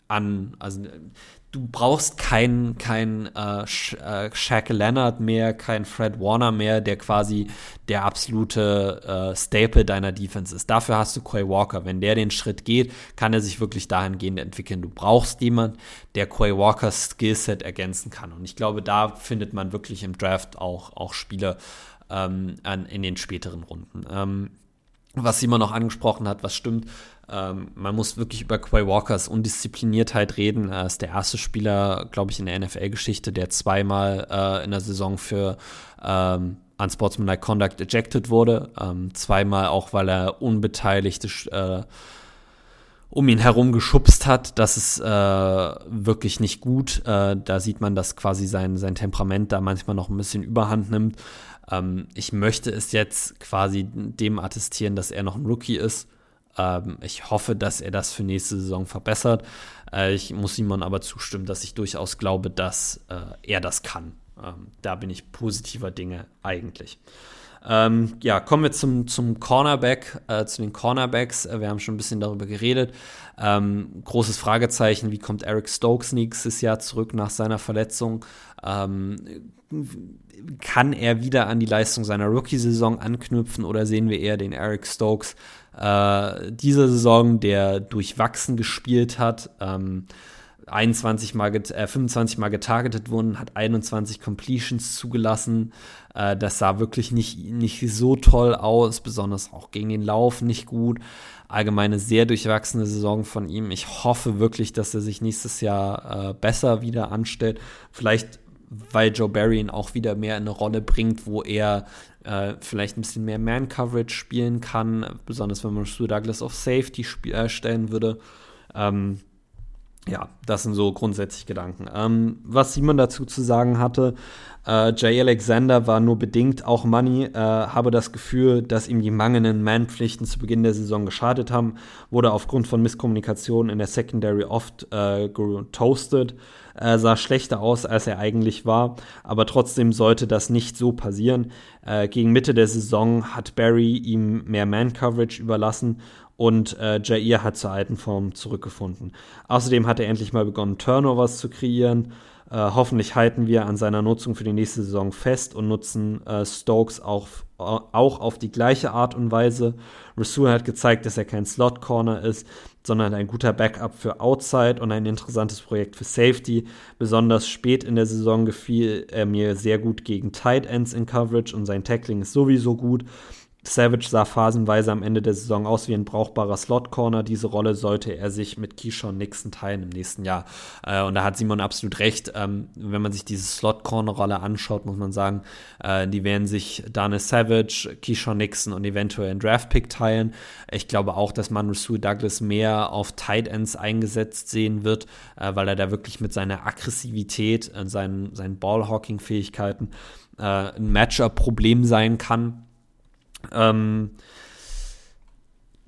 an, also du brauchst keinen kein, äh, äh, Shaq Leonard mehr, kein Fred Warner mehr, der quasi der absolute äh, Staple deiner Defense ist. Dafür hast du Quay Walker. Wenn der den Schritt geht, kann er sich wirklich dahingehend entwickeln. Du brauchst jemanden, der Quay Walkers Skillset ergänzen kann. Und ich glaube, da findet man wirklich im Draft auch, auch Spieler ähm, an, in den späteren Runden. Ähm, was Simon noch angesprochen hat, was stimmt, ähm, man muss wirklich über Quay Walkers Undiszipliniertheit reden. Er ist der erste Spieler, glaube ich, in der NFL-Geschichte, der zweimal äh, in der Saison für ähm, Unsportsmanlike Conduct ejected wurde. Ähm, zweimal auch, weil er Unbeteiligte äh, um ihn herum geschubst hat. Das ist äh, wirklich nicht gut. Äh, da sieht man, dass quasi sein, sein Temperament da manchmal noch ein bisschen überhand nimmt. Ähm, ich möchte es jetzt quasi dem attestieren, dass er noch ein Rookie ist. Ähm, ich hoffe, dass er das für nächste Saison verbessert. Äh, ich muss Simon aber zustimmen, dass ich durchaus glaube, dass äh, er das kann. ähm, da bin ich positiver Dinge eigentlich. Ähm, ja, kommen wir zum, zum Cornerback, äh, zu den Cornerbacks. Äh, wir haben schon ein bisschen darüber geredet. Ähm, großes Fragezeichen, wie kommt Eric Stokes nächstes Jahr zurück nach seiner Verletzung? Ähm, kann er wieder an die Leistung seiner Rookie-Saison anknüpfen oder sehen wir eher den Eric Stokes äh, dieser Saison, der durchwachsen gespielt hat? Ähm, 21 mal, äh, 25 mal getargetet wurden, hat 21 Completions zugelassen. Äh, das sah wirklich nicht, nicht so toll aus, besonders auch gegen den Lauf nicht gut. Allgemeine sehr durchwachsene Saison von ihm. Ich hoffe wirklich, dass er sich nächstes Jahr äh, besser wieder anstellt. Vielleicht, weil Joe Barry ihn auch wieder mehr in eine Rolle bringt, wo er äh, vielleicht ein bisschen mehr Man-Coverage spielen kann, besonders wenn man Stu Douglas auf Safety äh, stellen würde. Ähm, ja, das sind so grundsätzlich Gedanken. Ähm, was Simon dazu zu sagen hatte, äh, Jay Alexander war nur bedingt auch Money, äh, habe das Gefühl, dass ihm die mangelnden Man-Pflichten zu Beginn der Saison geschadet haben, wurde aufgrund von Misskommunikation in der Secondary oft äh, getoastet, äh, sah schlechter aus, als er eigentlich war, aber trotzdem sollte das nicht so passieren. Äh, gegen Mitte der Saison hat Barry ihm mehr Man-Coverage überlassen und äh, Jair hat zur alten Form zurückgefunden. Außerdem hat er endlich mal begonnen, Turnovers zu kreieren. Äh, hoffentlich halten wir an seiner Nutzung für die nächste Saison fest und nutzen äh, Stokes auch, auch auf die gleiche Art und Weise. Rasul hat gezeigt, dass er kein Slot-Corner ist, sondern ein guter Backup für Outside und ein interessantes Projekt für Safety. Besonders spät in der Saison gefiel er mir sehr gut gegen Tight Ends in Coverage und sein Tackling ist sowieso gut. Savage sah phasenweise am Ende der Saison aus wie ein brauchbarer Slot-Corner. Diese Rolle sollte er sich mit Keyshawn Nixon teilen im nächsten Jahr. Äh, und da hat Simon absolut recht. Ähm, wenn man sich diese Slot-Corner-Rolle anschaut, muss man sagen, äh, die werden sich Dane Savage, Keyshawn Nixon und eventuell einen Draft-Pick teilen. Ich glaube auch, dass man Rasul Douglas mehr auf Tight Ends eingesetzt sehen wird, äh, weil er da wirklich mit seiner Aggressivität und seinen, seinen Ballhawking-Fähigkeiten äh, ein Matchup-Problem sein kann ähm,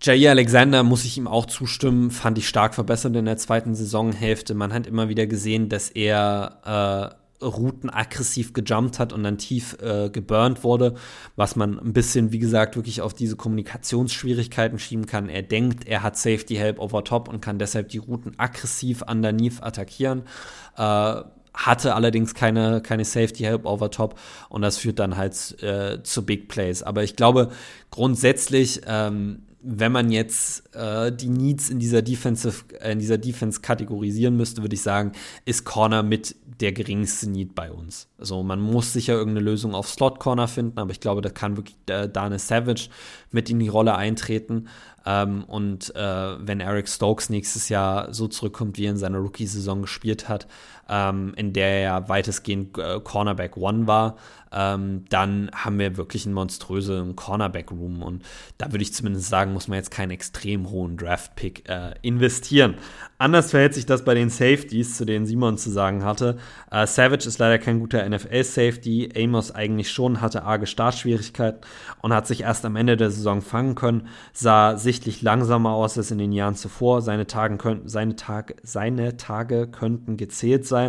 Jair Alexander muss ich ihm auch zustimmen, fand ich stark verbessert in der zweiten Saisonhälfte. Man hat immer wieder gesehen, dass er äh, Routen aggressiv gejumpt hat und dann tief äh, geburnt wurde, was man ein bisschen, wie gesagt, wirklich auf diese Kommunikationsschwierigkeiten schieben kann. Er denkt, er hat Safety Help over top und kann deshalb die Routen aggressiv underneath attackieren. Äh, hatte allerdings keine, keine Safety Help over top und das führt dann halt äh, zu Big Plays. Aber ich glaube grundsätzlich, ähm, wenn man jetzt äh, die Needs in dieser Defensive, in dieser Defense kategorisieren müsste, würde ich sagen, ist Corner mit der geringste Need bei uns. Also man muss sicher irgendeine Lösung auf Slot Corner finden, aber ich glaube, da kann wirklich äh, Dane Savage mit in die Rolle eintreten. Ähm, und äh, wenn Eric Stokes nächstes Jahr so zurückkommt, wie er in seiner Rookie-Saison gespielt hat, ähm, in der er weitestgehend äh, Cornerback One war, ähm, dann haben wir wirklich einen monströsen Cornerback-Room. Und da würde ich zumindest sagen, muss man jetzt keinen extrem hohen Draft-Pick äh, investieren. Anders verhält sich das bei den Safeties, zu denen Simon zu sagen hatte. Äh, Savage ist leider kein guter NFL-Safety. Amos eigentlich schon, hatte arge Startschwierigkeiten und hat sich erst am Ende der Saison fangen können. Sah sichtlich langsamer aus als in den Jahren zuvor. Seine, Tagen könnten, seine, Tage, seine Tage könnten gezählt sein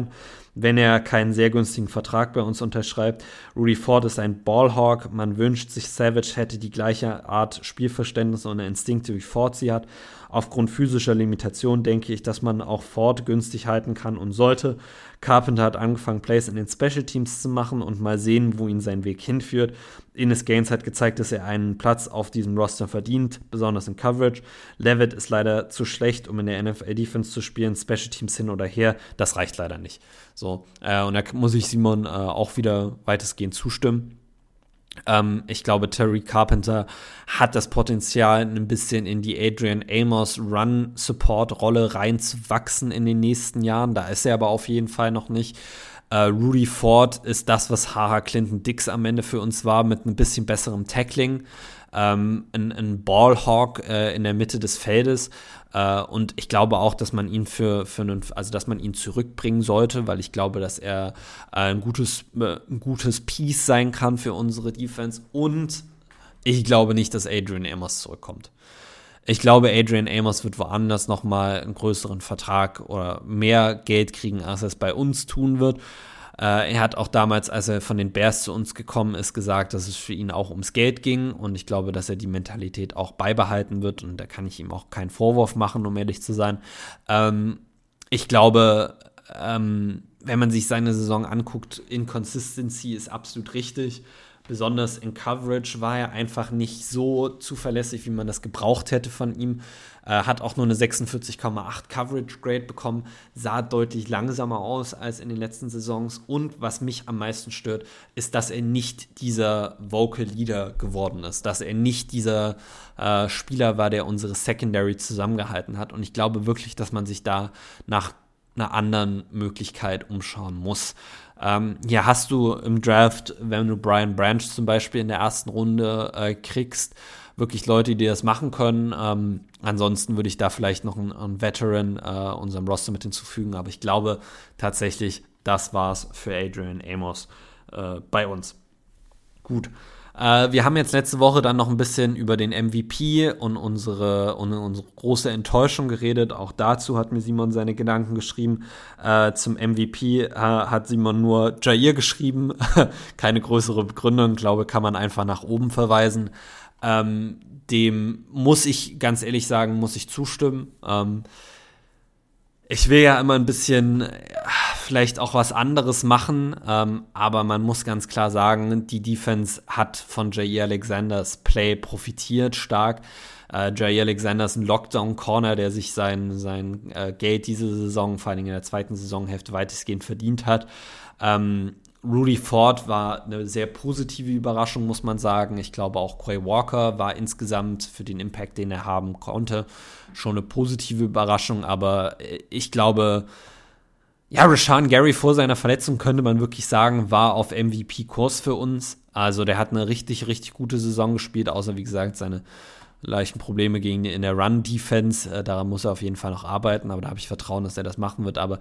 wenn er keinen sehr günstigen Vertrag bei uns unterschreibt. Rudy Ford ist ein Ballhawk. Man wünscht sich, Savage hätte die gleiche Art Spielverständnis und Instinkte wie Ford sie hat. Aufgrund physischer Limitation denke ich, dass man auch Ford günstig halten kann und sollte. Carpenter hat angefangen, Plays in den Special Teams zu machen und mal sehen, wo ihn sein Weg hinführt. Ines Gaines hat gezeigt, dass er einen Platz auf diesem Roster verdient, besonders in Coverage. Levitt ist leider zu schlecht, um in der NFL Defense zu spielen. Special Teams hin oder her, das reicht leider nicht. So, äh, und da muss ich Simon äh, auch wieder weitestgehend zustimmen. Ähm, ich glaube, Terry Carpenter hat das Potenzial, ein bisschen in die Adrian Amos Run-Support-Rolle reinzuwachsen in den nächsten Jahren. Da ist er aber auf jeden Fall noch nicht. Uh, Rudy Ford ist das, was Haha Clinton Dix am Ende für uns war, mit ein bisschen besserem Tackling. Ähm, ein, ein Ballhawk äh, in der Mitte des Feldes. Äh, und ich glaube auch, dass man ihn für, für einen, also dass man ihn zurückbringen sollte, weil ich glaube, dass er äh, ein gutes, äh, ein gutes Piece sein kann für unsere Defense. Und ich glaube nicht, dass Adrian Amos zurückkommt. Ich glaube, Adrian Amos wird woanders nochmal einen größeren Vertrag oder mehr Geld kriegen, als er es bei uns tun wird. Äh, er hat auch damals, als er von den Bears zu uns gekommen ist, gesagt, dass es für ihn auch ums Geld ging und ich glaube, dass er die Mentalität auch beibehalten wird und da kann ich ihm auch keinen Vorwurf machen, um ehrlich zu sein. Ähm, ich glaube, ähm, wenn man sich seine Saison anguckt, Inconsistency ist absolut richtig. Besonders in Coverage war er einfach nicht so zuverlässig, wie man das gebraucht hätte von ihm. Äh, hat auch nur eine 46,8 Coverage Grade bekommen, sah deutlich langsamer aus als in den letzten Saisons. Und was mich am meisten stört, ist, dass er nicht dieser Vocal Leader geworden ist, dass er nicht dieser äh, Spieler war, der unsere Secondary zusammengehalten hat. Und ich glaube wirklich, dass man sich da nach einer anderen Möglichkeit umschauen muss. Ähm, hier hast du im Draft, wenn du Brian Branch zum Beispiel in der ersten Runde äh, kriegst, wirklich Leute, die das machen können. Ähm, ansonsten würde ich da vielleicht noch einen, einen Veteran äh, unserem Roster mit hinzufügen, aber ich glaube tatsächlich, das war's für Adrian Amos äh, bei uns. Gut. Äh, wir haben jetzt letzte Woche dann noch ein bisschen über den MVP und unsere, und unsere große Enttäuschung geredet. Auch dazu hat mir Simon seine Gedanken geschrieben. Äh, zum MVP äh, hat Simon nur Jair geschrieben. Keine größere Begründung, glaube kann man einfach nach oben verweisen. Ähm, dem muss ich ganz ehrlich sagen, muss ich zustimmen. Ähm, ich will ja immer ein bisschen äh, vielleicht auch was anderes machen, ähm, aber man muss ganz klar sagen, die Defense hat von Jair Alexanders Play profitiert stark. Äh, Jair Alexander ist ein Lockdown-Corner, der sich sein, sein äh, Gate diese Saison, vor allem in der zweiten Saisonhälfte, weitestgehend verdient hat. Ähm, Rudy Ford war eine sehr positive Überraschung, muss man sagen. Ich glaube auch Quay Walker war insgesamt für den Impact, den er haben konnte, schon eine positive Überraschung. Aber äh, ich glaube, ja, Rashawn Gary vor seiner Verletzung könnte man wirklich sagen, war auf MVP-Kurs für uns. Also der hat eine richtig, richtig gute Saison gespielt, außer wie gesagt seine leichten Probleme gegen in der Run-Defense. Äh, daran muss er auf jeden Fall noch arbeiten, aber da habe ich Vertrauen, dass er das machen wird. Aber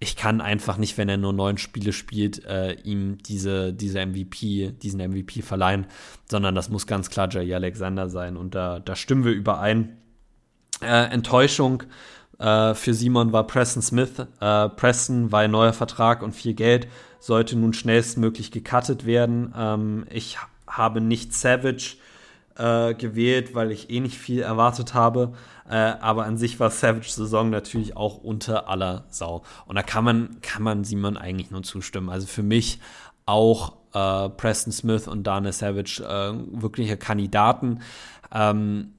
ich kann einfach nicht, wenn er nur neun Spiele spielt, äh, ihm diese, diese MVP, diesen MVP verleihen, sondern das muss ganz klar Jay Alexander sein. Und da, da stimmen wir überein. Äh, Enttäuschung äh, für Simon war Preston Smith. Äh, Preston war ein neuer Vertrag und viel Geld, sollte nun schnellstmöglich gecuttet werden. Ähm, ich habe nicht Savage äh, gewählt, weil ich eh nicht viel erwartet habe. Äh, aber an sich war Savage Saison natürlich auch unter aller Sau. Und da kann man, kann man Simon eigentlich nur zustimmen. Also für mich auch äh, Preston Smith und Dana Savage äh, wirkliche Kandidaten. Ähm,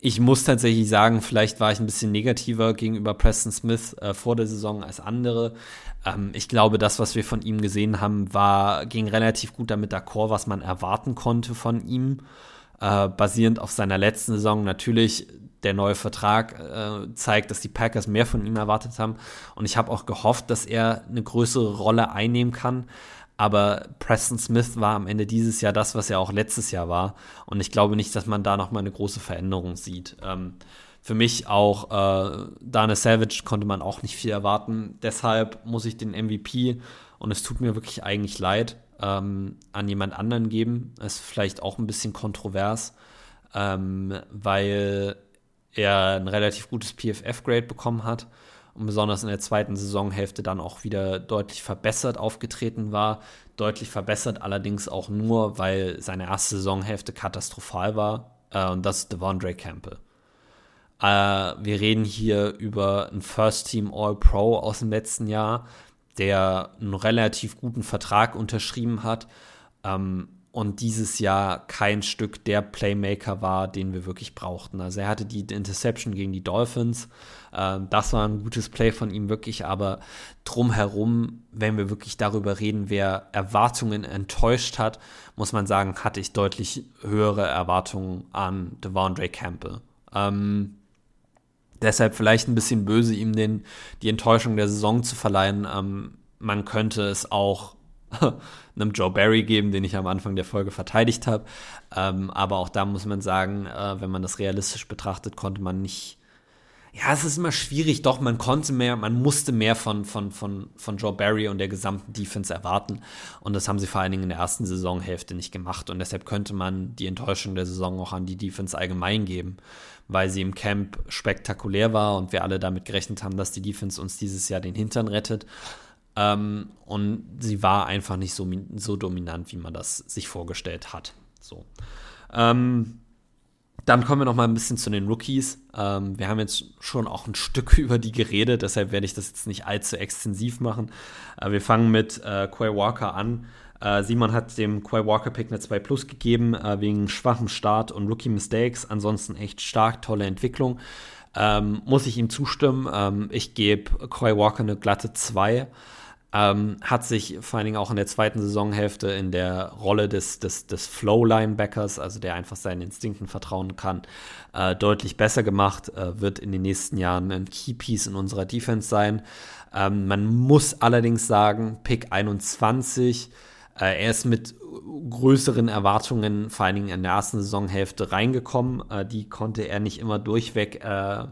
ich muss tatsächlich sagen, vielleicht war ich ein bisschen negativer gegenüber Preston Smith äh, vor der Saison als andere. Ähm, ich glaube, das, was wir von ihm gesehen haben, war, ging relativ gut damit d'accord, was man erwarten konnte von ihm äh, basierend auf seiner letzten Saison. Natürlich, der neue Vertrag äh, zeigt, dass die Packers mehr von ihm erwartet haben. Und ich habe auch gehofft, dass er eine größere Rolle einnehmen kann. Aber Preston Smith war am Ende dieses Jahr das, was er auch letztes Jahr war. Und ich glaube nicht, dass man da nochmal eine große Veränderung sieht. Ähm, für mich auch äh, Dana Savage konnte man auch nicht viel erwarten. Deshalb muss ich den MVP, und es tut mir wirklich eigentlich leid, ähm, an jemand anderen geben. Ist vielleicht auch ein bisschen kontrovers, ähm, weil er ein relativ gutes PFF-Grade bekommen hat und besonders in der zweiten Saisonhälfte dann auch wieder deutlich verbessert aufgetreten war. Deutlich verbessert allerdings auch nur, weil seine erste Saisonhälfte katastrophal war. Äh, und das ist Devondre Campbell. Äh, wir reden hier über ein First Team All-Pro aus dem letzten Jahr, der einen relativ guten Vertrag unterschrieben hat ähm, und dieses Jahr kein Stück der Playmaker war, den wir wirklich brauchten. Also er hatte die Interception gegen die Dolphins. Äh, das war ein gutes Play von ihm wirklich, aber drumherum, wenn wir wirklich darüber reden, wer Erwartungen enttäuscht hat, muss man sagen, hatte ich deutlich höhere Erwartungen an Devondre Campbell. Ähm, Deshalb vielleicht ein bisschen böse, ihm den, die Enttäuschung der Saison zu verleihen. Ähm, man könnte es auch einem Joe Barry geben, den ich am Anfang der Folge verteidigt habe. Ähm, aber auch da muss man sagen, äh, wenn man das realistisch betrachtet, konnte man nicht. Ja, es ist immer schwierig, doch, man konnte mehr, man musste mehr von, von, von, von Joe Barry und der gesamten Defense erwarten. Und das haben sie vor allen Dingen in der ersten Saisonhälfte nicht gemacht. Und deshalb könnte man die Enttäuschung der Saison auch an die Defense allgemein geben weil sie im Camp spektakulär war und wir alle damit gerechnet haben, dass die Defense uns dieses Jahr den Hintern rettet. Ähm, und sie war einfach nicht so, so dominant, wie man das sich vorgestellt hat. So. Ähm, dann kommen wir noch mal ein bisschen zu den Rookies. Ähm, wir haben jetzt schon auch ein Stück über die geredet, deshalb werde ich das jetzt nicht allzu extensiv machen. Äh, wir fangen mit äh, Quay Walker an. Äh, Simon hat dem Quay Walker Pick eine 2 Plus gegeben, äh, wegen schwachem Start und Rookie Mistakes. Ansonsten echt stark, tolle Entwicklung. Ähm, muss ich ihm zustimmen. Ähm, ich gebe Quay Walker eine glatte 2. Ähm, hat sich vor allen Dingen auch in der zweiten Saisonhälfte in der Rolle des, des, des Flow-Linebackers, also der einfach seinen Instinkten vertrauen kann, äh, deutlich besser gemacht, äh, wird in den nächsten Jahren ein Keypiece in unserer Defense sein. Ähm, man muss allerdings sagen, Pick 21, äh, er ist mit größeren Erwartungen, vor allen Dingen in der ersten Saisonhälfte, reingekommen. Äh, die konnte er nicht immer durchweg, äh,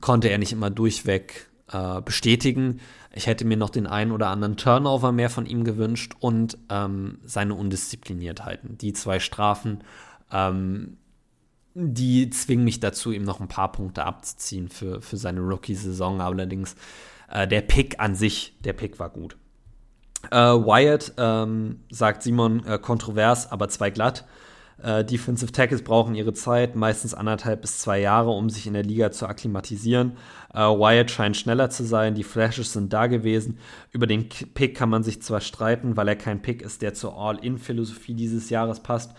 konnte er nicht immer durchweg äh, bestätigen. Ich hätte mir noch den einen oder anderen Turnover mehr von ihm gewünscht und ähm, seine Undiszipliniertheiten. Die zwei Strafen, ähm, die zwingen mich dazu, ihm noch ein paar Punkte abzuziehen für, für seine Rookie-Saison. Allerdings äh, der Pick an sich, der Pick war gut. Äh, Wyatt ähm, sagt Simon äh, kontrovers, aber zwei glatt. Äh, Defensive Tackles brauchen ihre Zeit, meistens anderthalb bis zwei Jahre, um sich in der Liga zu akklimatisieren. Äh, Wyatt scheint schneller zu sein, die Flashes sind da gewesen. Über den Pick kann man sich zwar streiten, weil er kein Pick ist, der zur All-In-Philosophie dieses Jahres passt.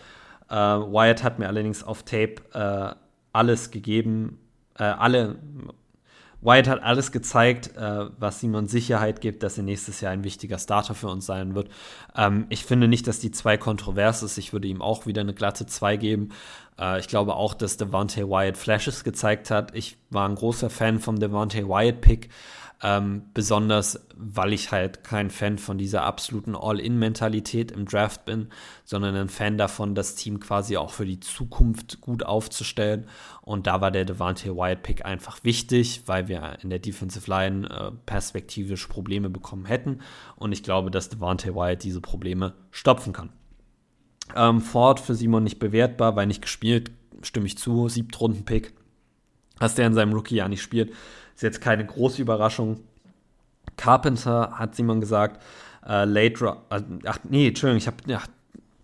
Äh, Wyatt hat mir allerdings auf Tape äh, alles gegeben, äh, alle Wyatt hat alles gezeigt, äh, was Simon Sicherheit gibt, dass er nächstes Jahr ein wichtiger Starter für uns sein wird. Ähm, ich finde nicht, dass die zwei kontrovers ist. Ich würde ihm auch wieder eine glatte 2 geben. Äh, ich glaube auch, dass Devontae Wyatt Flashes gezeigt hat. Ich war ein großer Fan vom Devontae Wyatt-Pick. Ähm, besonders, weil ich halt kein Fan von dieser absoluten All-In-Mentalität im Draft bin, sondern ein Fan davon, das Team quasi auch für die Zukunft gut aufzustellen. Und da war der Devante Wyatt-Pick einfach wichtig, weil wir in der Defensive Line äh, perspektivisch Probleme bekommen hätten. Und ich glaube, dass Devante Wyatt diese Probleme stopfen kann. Ähm, Ford für Simon nicht bewertbar, weil nicht gespielt, stimme ich zu, Siebtrunden-Pick. Dass der in seinem Rookie-Jahr nicht spielt, ist jetzt keine große Überraschung. Carpenter hat Simon gesagt, äh, late, äh, ach nee, Entschuldigung, ich habe,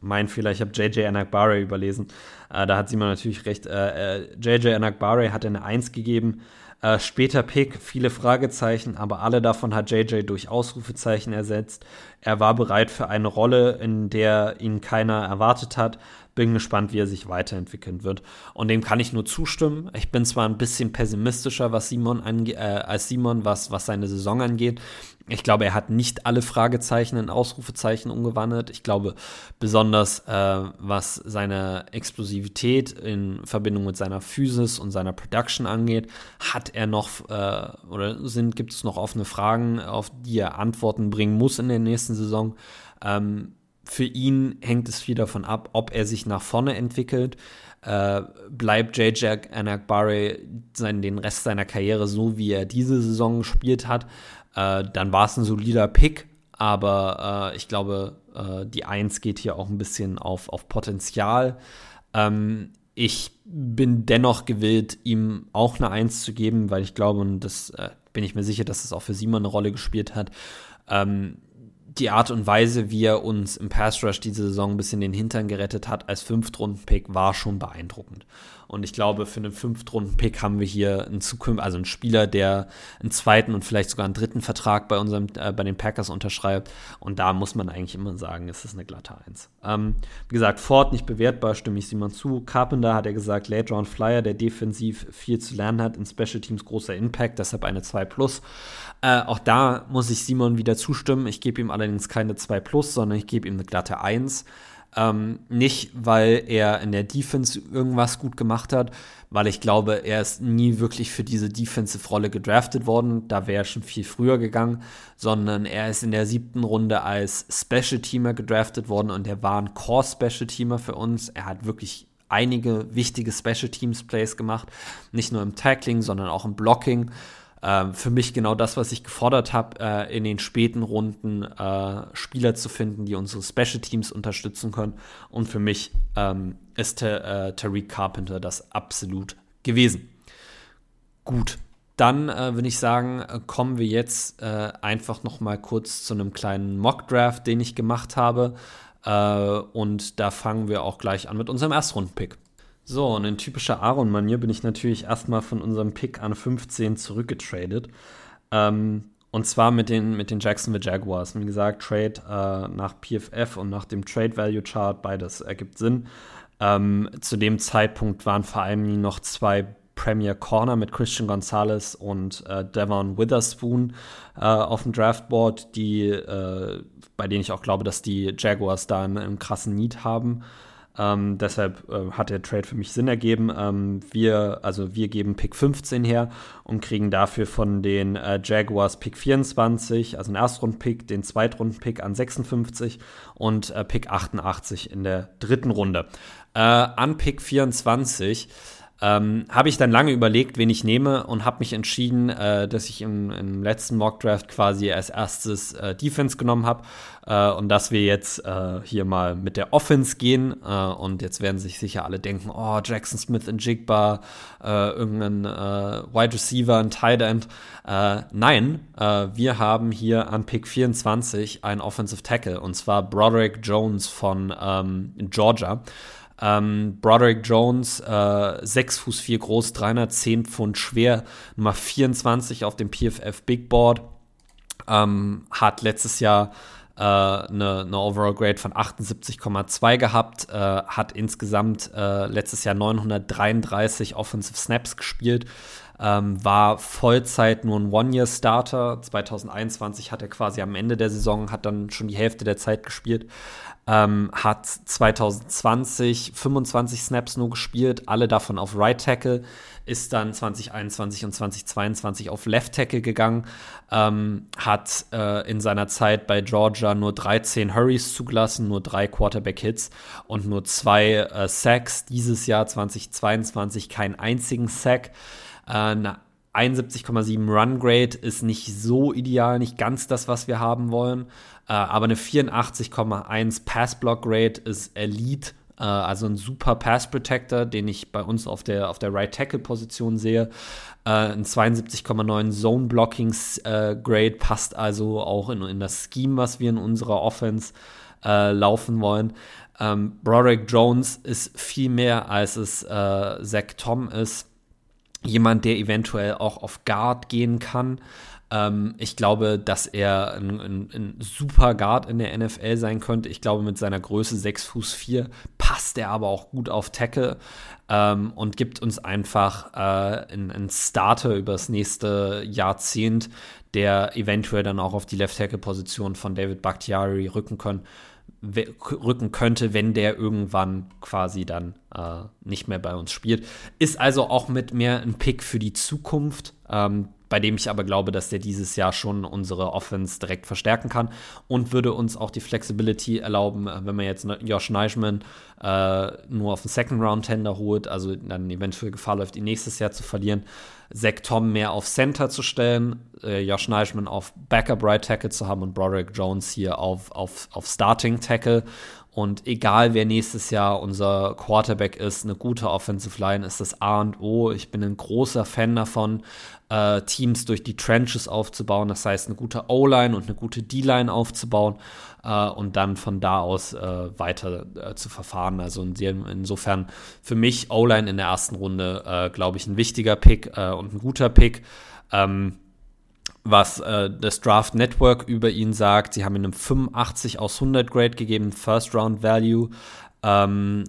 mein Fehler, ich habe JJ Anakbare überlesen. Äh, da hat Simon natürlich recht. Äh, JJ äh, Anakbare hat eine 1 gegeben. Äh, später Pick, viele Fragezeichen, aber alle davon hat JJ durch Ausrufezeichen ersetzt. Er war bereit für eine Rolle, in der ihn keiner erwartet hat bin gespannt, wie er sich weiterentwickeln wird. Und dem kann ich nur zustimmen. Ich bin zwar ein bisschen pessimistischer was Simon ange äh, als Simon, was, was seine Saison angeht. Ich glaube, er hat nicht alle Fragezeichen in Ausrufezeichen umgewandelt. Ich glaube, besonders äh, was seine Explosivität in Verbindung mit seiner Physis und seiner Production angeht, hat er noch äh, oder sind, gibt es noch offene Fragen, auf die er Antworten bringen muss in der nächsten Saison. Ähm, für ihn hängt es viel davon ab, ob er sich nach vorne entwickelt. Äh, bleibt JJ Anakbare den Rest seiner Karriere so, wie er diese Saison gespielt hat, äh, dann war es ein solider Pick, aber äh, ich glaube, äh, die Eins geht hier auch ein bisschen auf, auf Potenzial. Ähm, ich bin dennoch gewillt, ihm auch eine Eins zu geben, weil ich glaube, und das äh, bin ich mir sicher, dass es auch für Simon eine Rolle gespielt hat. Ähm, die Art und Weise, wie er uns im Pass Rush diese Saison ein bisschen den Hintern gerettet hat als Fünftrunden-Pick, war schon beeindruckend. Und ich glaube, für einen Fünftrunden-Pick haben wir hier einen Zukünftigen, also einen Spieler, der einen zweiten und vielleicht sogar einen dritten Vertrag bei unserem, äh, bei den Packers unterschreibt. Und da muss man eigentlich immer sagen, es ist eine glatte Eins. Ähm, wie gesagt, Ford nicht bewertbar, stimme ich Simon zu. Carpenter hat er gesagt, Late Round Flyer, der defensiv viel zu lernen hat, in Special Teams großer Impact, deshalb eine 2 Plus. Äh, auch da muss ich Simon wieder zustimmen. Ich gebe ihm allerdings keine 2 Plus, sondern ich gebe ihm eine glatte 1. Ähm, nicht, weil er in der Defense irgendwas gut gemacht hat, weil ich glaube, er ist nie wirklich für diese Defensive-Rolle gedraftet worden. Da wäre er schon viel früher gegangen, sondern er ist in der siebten Runde als Special-Teamer gedraftet worden und er war ein Core-Special-Teamer für uns. Er hat wirklich einige wichtige Special Teams Plays gemacht, nicht nur im Tackling, sondern auch im Blocking äh, für mich genau das, was ich gefordert habe, äh, in den späten Runden äh, Spieler zu finden, die unsere Special Teams unterstützen können. Und für mich ähm, ist äh, Tariq Carpenter das absolut gewesen. Gut, dann äh, würde ich sagen, kommen wir jetzt äh, einfach noch mal kurz zu einem kleinen Mock-Draft, den ich gemacht habe. Äh, und da fangen wir auch gleich an mit unserem Erstrunden-Pick. So, und in typischer Aaron-Manier bin ich natürlich erstmal von unserem Pick an 15 zurückgetradet. Ähm, und zwar mit den, mit den Jacksonville Jaguars. Wie gesagt, Trade äh, nach PFF und nach dem Trade Value Chart, beides ergibt Sinn. Ähm, zu dem Zeitpunkt waren vor allem noch zwei Premier Corner mit Christian Gonzalez und äh, Devon Witherspoon äh, auf dem Draftboard, die, äh, bei denen ich auch glaube, dass die Jaguars da einen, einen krassen Need haben. Ähm, deshalb äh, hat der Trade für mich Sinn ergeben. Ähm, wir, also wir geben Pick 15 her und kriegen dafür von den äh, Jaguars Pick 24, also einen Erstrunden-Pick, den Zweitrunden-Pick an 56 und äh, Pick 88 in der dritten Runde. Äh, an Pick 24 ähm, habe ich dann lange überlegt, wen ich nehme und habe mich entschieden, äh, dass ich im, im, letzten Mockdraft quasi als erstes äh, Defense genommen habe äh, und dass wir jetzt äh, hier mal mit der Offense gehen äh, und jetzt werden sich sicher alle denken, oh, Jackson Smith in Jigba, äh, irgendein Wide Receiver, ein Tight End. nein, wir haben hier an Pick 24 einen Offensive Tackle und zwar Broderick Jones von ähm, Georgia. Ähm, Broderick Jones, äh, 6 Fuß 4 groß, 310 Pfund schwer, Nummer 24 auf dem PFF Big Board. Ähm, hat letztes Jahr äh, eine, eine Overall Grade von 78,2 gehabt, äh, hat insgesamt äh, letztes Jahr 933 Offensive Snaps gespielt, ähm, war Vollzeit nur ein One-Year-Starter. 2021 hat er quasi am Ende der Saison, hat dann schon die Hälfte der Zeit gespielt ähm, hat 2020 25 Snaps nur gespielt, alle davon auf Right Tackle, ist dann 2021 und 2022 auf Left Tackle gegangen, ähm, hat äh, in seiner Zeit bei Georgia nur 13 Hurries zugelassen, nur drei Quarterback-Hits und nur zwei äh, Sacks. Dieses Jahr 2022 keinen einzigen Sack. Eine 71,7 Run Grade ist nicht so ideal, nicht ganz das, was wir haben wollen. Äh, aber eine 84,1 Pass Block Rate ist Elite. Äh, also ein super Pass Protector, den ich bei uns auf der, auf der Right Tackle Position sehe. Äh, ein 72,9 Zone Blocking Grade passt also auch in, in das Scheme, was wir in unserer Offense äh, laufen wollen. Ähm, Broderick Jones ist viel mehr, als es äh, Zach Tom ist. Jemand, der eventuell auch auf Guard gehen kann. Ähm, ich glaube, dass er ein, ein, ein, super Guard in der NFL sein könnte. Ich glaube, mit seiner Größe 6 Fuß 4 passt er aber auch gut auf Tackle ähm, und gibt uns einfach äh, einen Starter über das nächste Jahrzehnt, der eventuell dann auch auf die Left-Tackle-Position von David Bakhtiari rücken können rücken könnte, wenn der irgendwann quasi dann äh, nicht mehr bei uns spielt. Ist also auch mit mehr ein Pick für die Zukunft. Ähm, bei dem ich aber glaube, dass der dieses Jahr schon unsere Offense direkt verstärken kann und würde uns auch die Flexibility erlauben, äh, wenn man jetzt Josh Neischmann äh, nur auf den Second Round Tender holt, also dann eventuell Gefahr läuft, ihn nächstes Jahr zu verlieren, Zach Tom mehr auf Center zu stellen, äh, Josh Neischmann auf Backup Right Tackle zu haben und Broderick Jones hier auf, auf, auf Starting Tackle und egal, wer nächstes Jahr unser Quarterback ist, eine gute Offensive Line ist das A und O. Ich bin ein großer Fan davon, äh, Teams durch die Trenches aufzubauen. Das heißt, eine gute O-Line und eine gute D-Line aufzubauen äh, und dann von da aus äh, weiter äh, zu verfahren. Also insofern für mich O-Line in der ersten Runde, äh, glaube ich, ein wichtiger Pick äh, und ein guter Pick. Ähm, was äh, das Draft Network über ihn sagt. Sie haben ihm einen 85 aus 100 Grade gegeben, First Round Value. Ähm,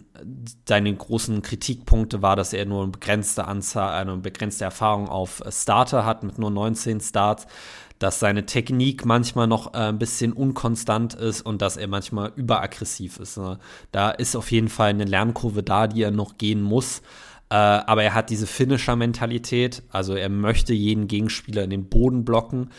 seine großen Kritikpunkte war, dass er nur eine begrenzte Anzahl, eine begrenzte Erfahrung auf Starter hat mit nur 19 Starts, dass seine Technik manchmal noch äh, ein bisschen unkonstant ist und dass er manchmal überaggressiv ist. Ne? Da ist auf jeden Fall eine Lernkurve da, die er noch gehen muss. Äh, aber er hat diese Finisher-Mentalität, also er möchte jeden Gegenspieler in den Boden blocken.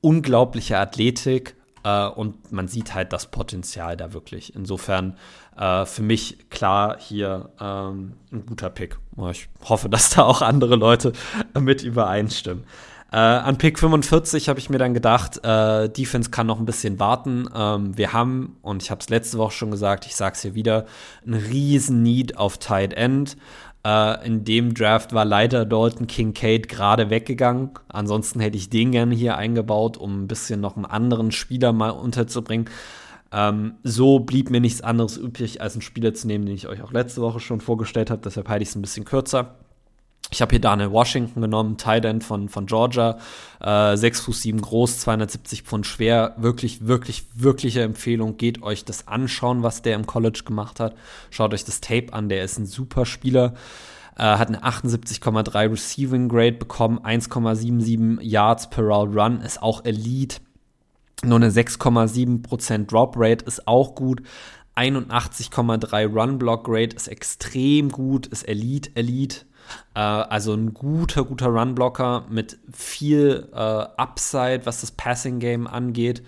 Unglaubliche Athletik äh, und man sieht halt das Potenzial da wirklich. Insofern äh, für mich klar hier ähm, ein guter Pick. Ich hoffe, dass da auch andere Leute mit übereinstimmen. Äh, an Pick 45 habe ich mir dann gedacht, äh, Defense kann noch ein bisschen warten. Ähm, wir haben, und ich habe es letzte Woche schon gesagt, ich sage es hier wieder, einen riesen Need auf Tight End. Äh, in dem Draft war leider Dalton Kincaid gerade weggegangen. Ansonsten hätte ich den gerne hier eingebaut, um ein bisschen noch einen anderen Spieler mal unterzubringen. Ähm, so blieb mir nichts anderes übrig, als einen Spieler zu nehmen, den ich euch auch letzte Woche schon vorgestellt habe. Deshalb halte ich es ein bisschen kürzer. Ich habe hier Daniel Washington genommen, Tight End von, von Georgia, äh, 6 Fuß 7 groß, 270 Pfund schwer. Wirklich, wirklich, wirkliche Empfehlung. Geht euch das anschauen, was der im College gemacht hat. Schaut euch das Tape an, der ist ein super Spieler. Äh, hat eine 78,3 Receiving Grade bekommen, 1,77 Yards per Route Run, ist auch Elite. Nur eine 6,7% Drop Rate ist auch gut. 81,3 Run Block Rate ist extrem gut, ist Elite, Elite. Äh, also ein guter, guter Runblocker mit viel äh, Upside, was das Passing Game angeht.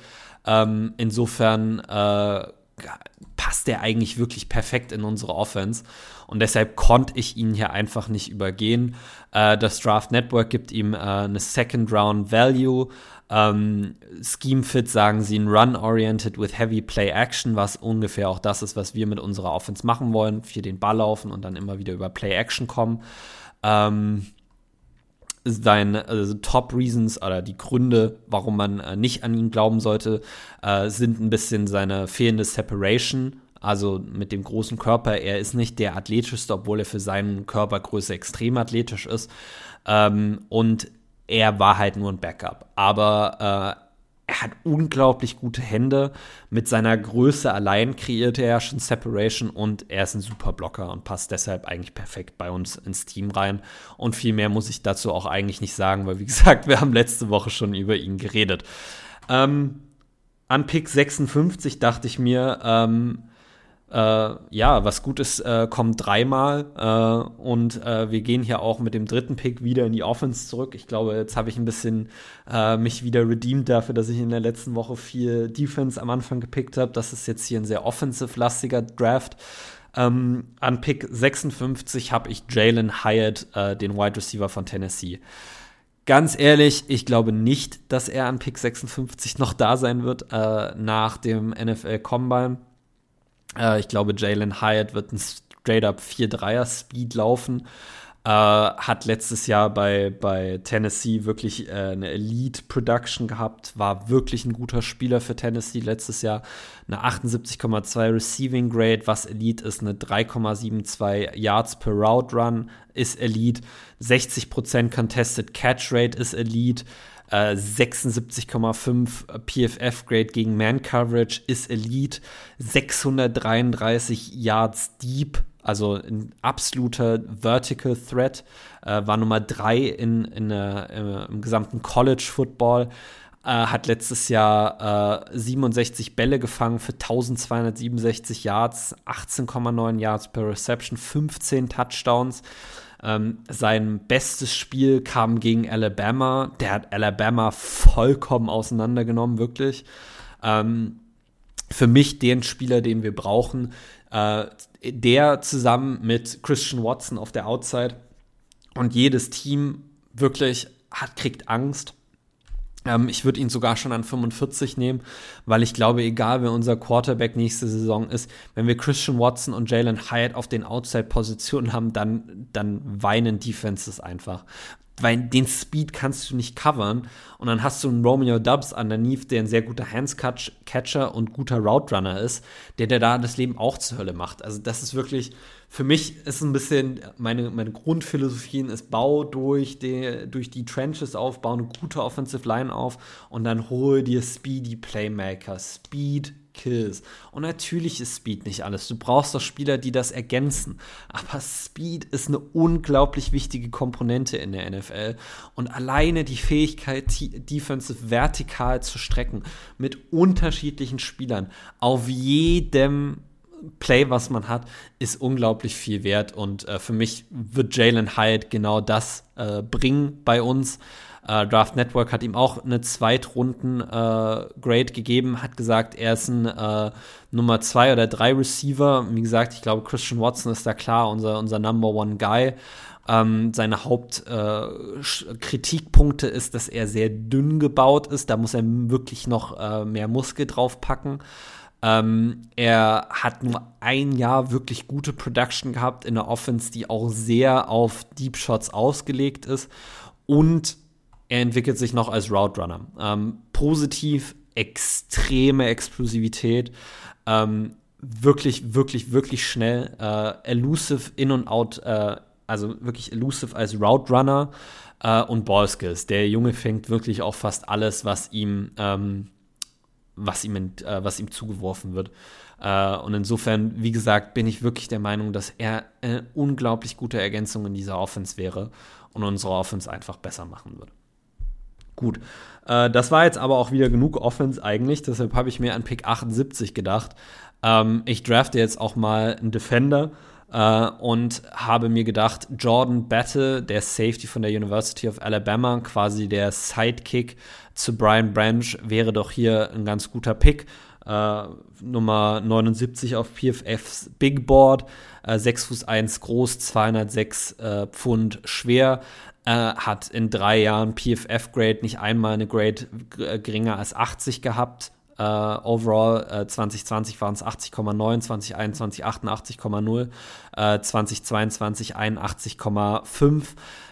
Ähm, insofern äh, passt der eigentlich wirklich perfekt in unsere Offense. Und deshalb konnte ich ihn hier einfach nicht übergehen. Äh, das Draft Network gibt ihm äh, eine Second Round Value. Ähm, Scheme Fit sagen sie ein Run-Oriented with Heavy Play Action, was ungefähr auch das ist, was wir mit unserer Offense machen wollen. Für den Ball laufen und dann immer wieder über Play Action kommen. Ähm, seine also Top Reasons oder die Gründe, warum man äh, nicht an ihn glauben sollte, äh, sind ein bisschen seine fehlende Separation. Also mit dem großen Körper, er ist nicht der athletischste, obwohl er für seine Körpergröße extrem athletisch ist. Ähm, und er war halt nur ein Backup. Aber äh, er hat unglaublich gute Hände. Mit seiner Größe allein kreierte er schon Separation und er ist ein super Blocker und passt deshalb eigentlich perfekt bei uns ins Team rein. Und viel mehr muss ich dazu auch eigentlich nicht sagen, weil wie gesagt, wir haben letzte Woche schon über ihn geredet. Ähm, an Pick 56 dachte ich mir, ähm, äh, ja, was gut ist, äh, kommt dreimal. Äh, und äh, wir gehen hier auch mit dem dritten Pick wieder in die Offense zurück. Ich glaube, jetzt habe ich ein bisschen äh, mich wieder redeemed dafür, dass ich in der letzten Woche viel Defense am Anfang gepickt habe. Das ist jetzt hier ein sehr offensive-lastiger Draft. Ähm, an Pick 56 habe ich Jalen Hyatt, äh, den Wide Receiver von Tennessee. Ganz ehrlich, ich glaube nicht, dass er an Pick 56 noch da sein wird nach dem NFL Combine. Äh, ich glaube, Jalen Hyatt wird ein straight-up 4-3er-Speed laufen. Äh, hat letztes Jahr bei, bei Tennessee wirklich äh, eine Elite-Production gehabt, war wirklich ein guter Spieler für Tennessee letztes Jahr. Eine 78,2 Receiving Grade, was Elite ist, eine 3,72 Yards per Route Run ist Elite, 60% Contested Catch Rate ist Elite. 76,5 äh, PFF-Grade gegen Man-Coverage ist Elite, 633 Yards Deep, also ein absoluter Vertical Threat, äh, war Nummer 3 in, in, äh, im gesamten College Football. Äh, hat letztes Jahr 67 äh, Bälle gefangen für 1267 Yards, 18,9 Yards per Reception, 15 Touchdowns. Ähm, sein bestes Spiel kam gegen Alabama. Der hat Alabama vollkommen auseinandergenommen, wirklich. Ähm, für mich den Spieler, den wir brauchen. Äh, der zusammen mit Christian Watson auf der Outside und jedes Team wirklich hat, kriegt Angst ähm, ich würde ihn sogar schon an 45 nehmen, weil ich glaube, egal wer unser Quarterback nächste Saison ist, wenn wir Christian Watson und Jalen Hyatt auf den Outside-Positionen haben, dann, dann weinen Defenses einfach weil den Speed kannst du nicht covern. Und dann hast du einen Romeo Dubs underneath, der ein sehr guter Hands-Catcher und guter Route Runner ist, der dir da das Leben auch zur Hölle macht. Also das ist wirklich, für mich ist ein bisschen, meine, meine Grundphilosophie ist, bau durch die, durch die Trenches auf, bau eine gute Offensive Line auf und dann hole dir Speedy Playmaker. Speed Kills. Und natürlich ist Speed nicht alles. Du brauchst doch Spieler, die das ergänzen. Aber Speed ist eine unglaublich wichtige Komponente in der NFL. Und alleine die Fähigkeit, Defensive vertikal zu strecken mit unterschiedlichen Spielern auf jedem Play, was man hat, ist unglaublich viel wert. Und äh, für mich wird Jalen Hyatt genau das äh, bringen bei uns. Äh, Draft Network hat ihm auch eine Zweitrunden-Grade äh, gegeben, hat gesagt, er ist ein äh, Nummer zwei oder drei Receiver. Wie gesagt, ich glaube, Christian Watson ist da klar unser, unser Number One Guy. Ähm, seine Hauptkritikpunkte äh, ist, dass er sehr dünn gebaut ist. Da muss er wirklich noch äh, mehr Muskel draufpacken. Ähm, er hat nur ein Jahr wirklich gute Production gehabt in der Offense, die auch sehr auf Deep Shots ausgelegt ist. Und er entwickelt sich noch als Route Runner. Ähm, positiv, extreme Explosivität. Ähm, wirklich, wirklich, wirklich schnell. Äh, elusive in und out, äh, also wirklich elusive als Route Runner äh, und Ballskills. Der Junge fängt wirklich auch fast alles, was ihm, ähm, was ihm, äh, was ihm zugeworfen wird. Äh, und insofern, wie gesagt, bin ich wirklich der Meinung, dass er eine unglaublich gute Ergänzung in dieser Offense wäre und unsere Offense einfach besser machen würde. Gut, äh, das war jetzt aber auch wieder genug Offense eigentlich, deshalb habe ich mir an Pick 78 gedacht. Ähm, ich drafte jetzt auch mal einen Defender äh, und habe mir gedacht, Jordan Battle, der Safety von der University of Alabama, quasi der Sidekick zu Brian Branch, wäre doch hier ein ganz guter Pick. Äh, Nummer 79 auf PFFs Big Board, äh, 6 Fuß 1 groß, 206 äh, Pfund schwer, äh, hat in drei Jahren PFF-Grade nicht einmal eine Grade äh, geringer als 80 gehabt. Uh, overall uh, 2020 waren es 80,9, 2021 88,0, uh, 2022 81,5.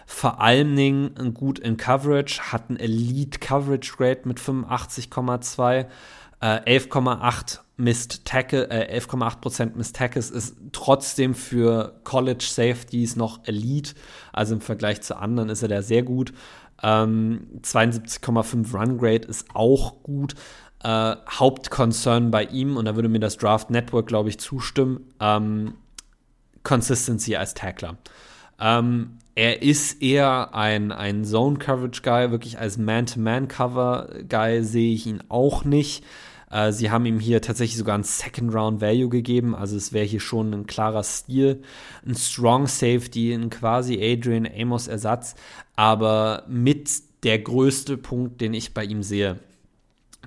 Vor allen Dingen gut in Coverage, hat ein Elite Coverage Rate mit 85,2. 11,8 Missed Tackle, äh, 11,8% Missed Tackles ist trotzdem für College Safeties noch Elite. Also im Vergleich zu anderen ist er da sehr gut. Ähm, 72,5 Run Grade ist auch gut. Äh, Hauptconcern bei ihm, und da würde mir das Draft Network, glaube ich, zustimmen, ähm, Consistency als Tackler. Ähm, er ist eher ein, ein Zone-Coverage-Guy, wirklich als Man-to-Man-Cover-Guy sehe ich ihn auch nicht. Äh, sie haben ihm hier tatsächlich sogar ein Second-Round-Value gegeben, also es wäre hier schon ein klarer Stil. Ein Strong Safety, ein quasi Adrian Amos-Ersatz, aber mit der größte Punkt, den ich bei ihm sehe,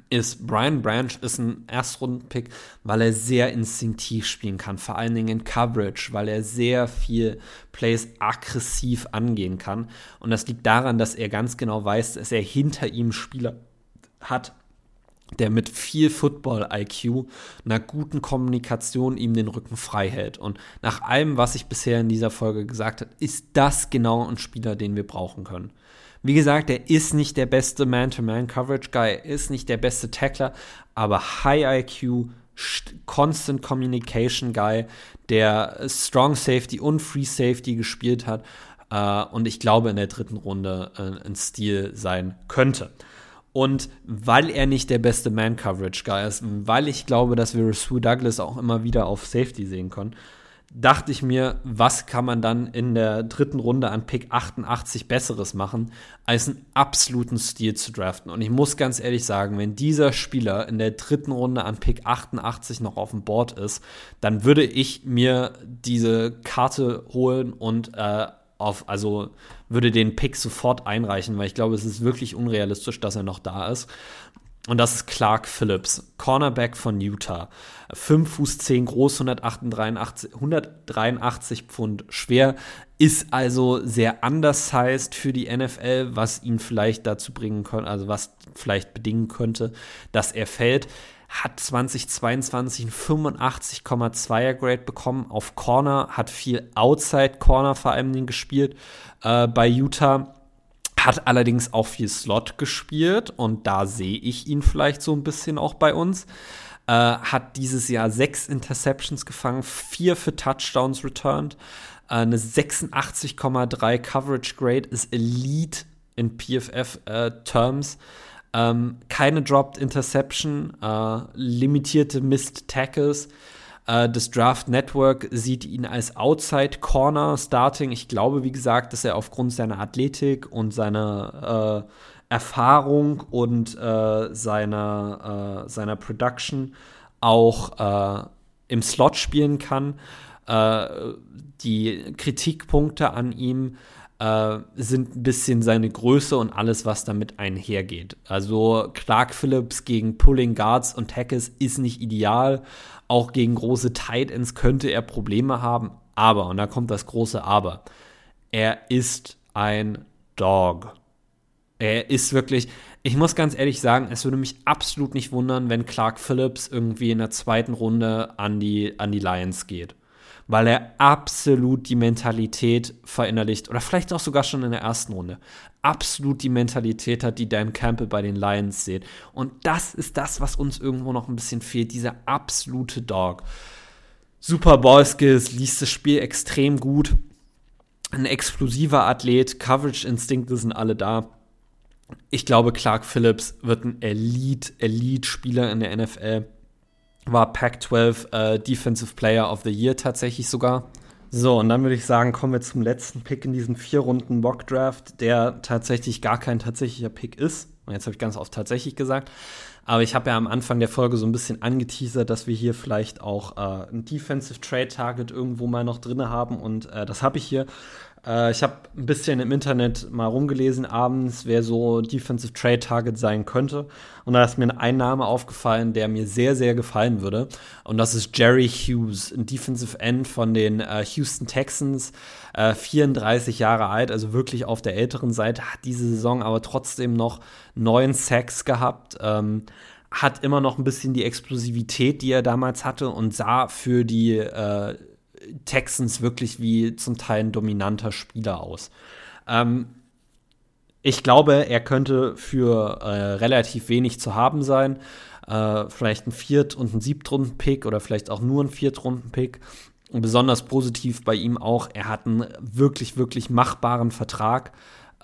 ist Brian Branch ist ein Erstrunden-Pick, weil er sehr instinktiv spielen kann, vor allen Dingen in Coverage, weil er sehr viel Plays aggressiv angehen kann. Und das liegt daran, dass er ganz genau weiß, dass er hinter ihm Spieler hat, der mit viel Football-IQ, einer guten Kommunikation ihm den Rücken frei hält. Und nach allem, was ich bisher in dieser Folge gesagt habe, ist das genau ein Spieler, den wir brauchen können. Wie gesagt, er ist nicht der beste Man-to-Man-Coverage-Guy, er ist nicht der beste Tackler, aber High IQ, Constant Communication Guy, der Strong Safety und Free Safety gespielt hat äh, und ich glaube in der dritten Runde äh, ein Stil sein könnte. Und weil er nicht der beste Man-Coverage-Guy ist, weil ich glaube, dass wir Sue Douglas auch immer wieder auf Safety sehen können, dachte ich mir, was kann man dann in der dritten Runde an Pick 88 Besseres machen, als einen absoluten Stil zu draften. Und ich muss ganz ehrlich sagen, wenn dieser Spieler in der dritten Runde an Pick 88 noch auf dem Board ist, dann würde ich mir diese Karte holen und äh, auf, also würde den Pick sofort einreichen, weil ich glaube, es ist wirklich unrealistisch, dass er noch da ist. Und das ist Clark Phillips, Cornerback von Utah. 5 Fuß 10 groß, 183, 183 Pfund schwer, ist also sehr undersized für die NFL, was ihn vielleicht dazu bringen könnte, also was vielleicht bedingen könnte, dass er fällt hat 2022 ein 85,2er Grade bekommen auf Corner, hat viel Outside Corner vor allem gespielt äh, bei Utah. Hat allerdings auch viel Slot gespielt und da sehe ich ihn vielleicht so ein bisschen auch bei uns. Äh, hat dieses Jahr sechs Interceptions gefangen, vier für Touchdowns returned, äh, eine 86,3 Coverage Grade, ist Elite in PFF-Terms. Äh, ähm, keine Dropped Interception, äh, limitierte Missed Tackles. Äh, das Draft Network sieht ihn als Outside Corner Starting. Ich glaube, wie gesagt, dass er aufgrund seiner Athletik und seiner äh, Erfahrung und äh, seiner, äh, seiner Production auch im Slot spielen kann. die Kritikpunkte an ihm äh, sind ein bisschen seine Größe und alles, was damit einhergeht. Also Clark Phillips gegen Pulling Guards und Tackles ist nicht ideal. Auch gegen große Tight Ends könnte er Probleme haben. Aber, und da kommt das große Aber, er ist ein Dog. Er ist wirklich, ich muss ganz ehrlich sagen, es würde mich absolut nicht wundern, wenn Clark Phillips irgendwie in der zweiten Runde an die, an die Lions geht. Weil er absolut die Mentalität verinnerlicht, oder vielleicht auch sogar schon in der ersten Runde, absolut die Mentalität hat, die Dan Campbell bei den Lions sieht. Und das ist das, was uns irgendwo noch ein bisschen fehlt, dieser absolute Dog. Super Ballskills, liest das Spiel extrem gut. Ein explosiver Athlet, Coverage-Instinkte sind alle da ich glaube, Clark Phillips wird ein Elite, Elite-Spieler in der NFL. War Pac-12 äh, Defensive Player of the Year tatsächlich sogar. So, und dann würde ich sagen, kommen wir zum letzten Pick in diesem vier Runden Mock Draft, der tatsächlich gar kein tatsächlicher Pick ist. Und jetzt habe ich ganz oft tatsächlich gesagt. Aber ich habe ja am Anfang der Folge so ein bisschen angeteasert, dass wir hier vielleicht auch äh, ein Defensive Trade Target irgendwo mal noch drin haben. Und äh, das habe ich hier. Äh, ich habe ein bisschen im Internet mal rumgelesen abends, wer so Defensive Trade Target sein könnte. Und da ist mir ein Name aufgefallen, der mir sehr, sehr gefallen würde. Und das ist Jerry Hughes, ein Defensive End von den äh, Houston Texans. 34 äh, Jahre alt, also wirklich auf der älteren Seite, hat diese Saison aber trotzdem noch neun Sacks gehabt. Ähm, hat immer noch ein bisschen die Explosivität, die er damals hatte und sah für die äh, Texans wirklich wie zum Teil ein dominanter Spieler aus. Ähm, ich glaube, er könnte für äh, relativ wenig zu haben sein. Äh, vielleicht ein Viert- und ein Siebtrunden-Pick oder vielleicht auch nur ein Viertrunden-Pick. Und besonders positiv bei ihm auch, er hat einen wirklich, wirklich machbaren Vertrag.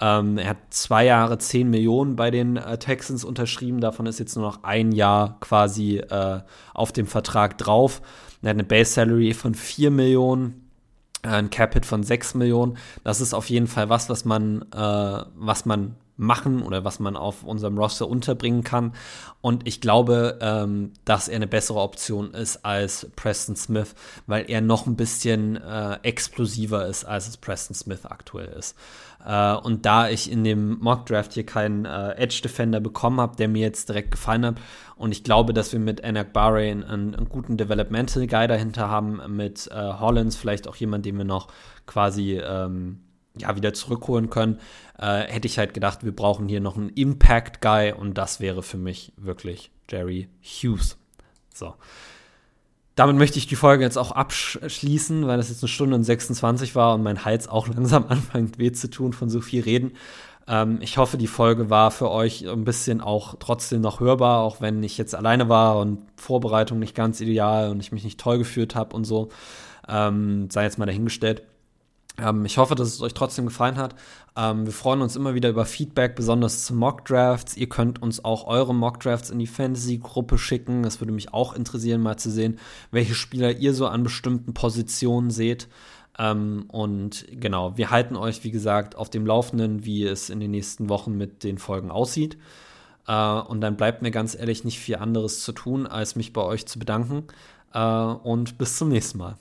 Ähm, er hat zwei Jahre 10 Millionen bei den äh, Texans unterschrieben. Davon ist jetzt nur noch ein Jahr quasi äh, auf dem Vertrag drauf. Er hat eine Base Salary von 4 Millionen, äh, ein Cap Hit von 6 Millionen. Das ist auf jeden Fall was, was man, äh, was man machen oder was man auf unserem Roster unterbringen kann. Und ich glaube, ähm, dass er eine bessere Option ist als Preston Smith, weil er noch ein bisschen äh, explosiver ist, als es Preston Smith aktuell ist. Äh, und da ich in dem Mock Draft hier keinen äh, Edge Defender bekommen habe, der mir jetzt direkt gefallen hat, und ich glaube, dass wir mit Anak Bahrain einen, einen, guten Developmental Guy dahinter haben, mit äh, Hollins vielleicht auch jemand, den wir noch quasi ähm, ja, wieder zurückholen können, äh, hätte ich halt gedacht, wir brauchen hier noch einen Impact Guy und das wäre für mich wirklich Jerry Hughes. So. Damit möchte ich die Folge jetzt auch abschließen, weil das jetzt eine Stunde und 26 war und mein Hals auch langsam anfängt weh zu tun von so viel Reden. Ähm, ich hoffe, die Folge war für euch ein bisschen auch trotzdem noch hörbar, auch wenn ich jetzt alleine war und Vorbereitung nicht ganz ideal und ich mich nicht toll geführt habe und so. Ähm, sei jetzt mal dahingestellt. Ähm, ich hoffe, dass es euch trotzdem gefallen hat. Ähm, wir freuen uns immer wieder über Feedback, besonders zu Mock Drafts. Ihr könnt uns auch eure Mock Drafts in die Fantasy-Gruppe schicken. Das würde mich auch interessieren, mal zu sehen, welche Spieler ihr so an bestimmten Positionen seht. Ähm, und genau, wir halten euch, wie gesagt, auf dem Laufenden, wie es in den nächsten Wochen mit den Folgen aussieht. Äh, und dann bleibt mir ganz ehrlich nicht viel anderes zu tun, als mich bei euch zu bedanken. Äh, und bis zum nächsten Mal.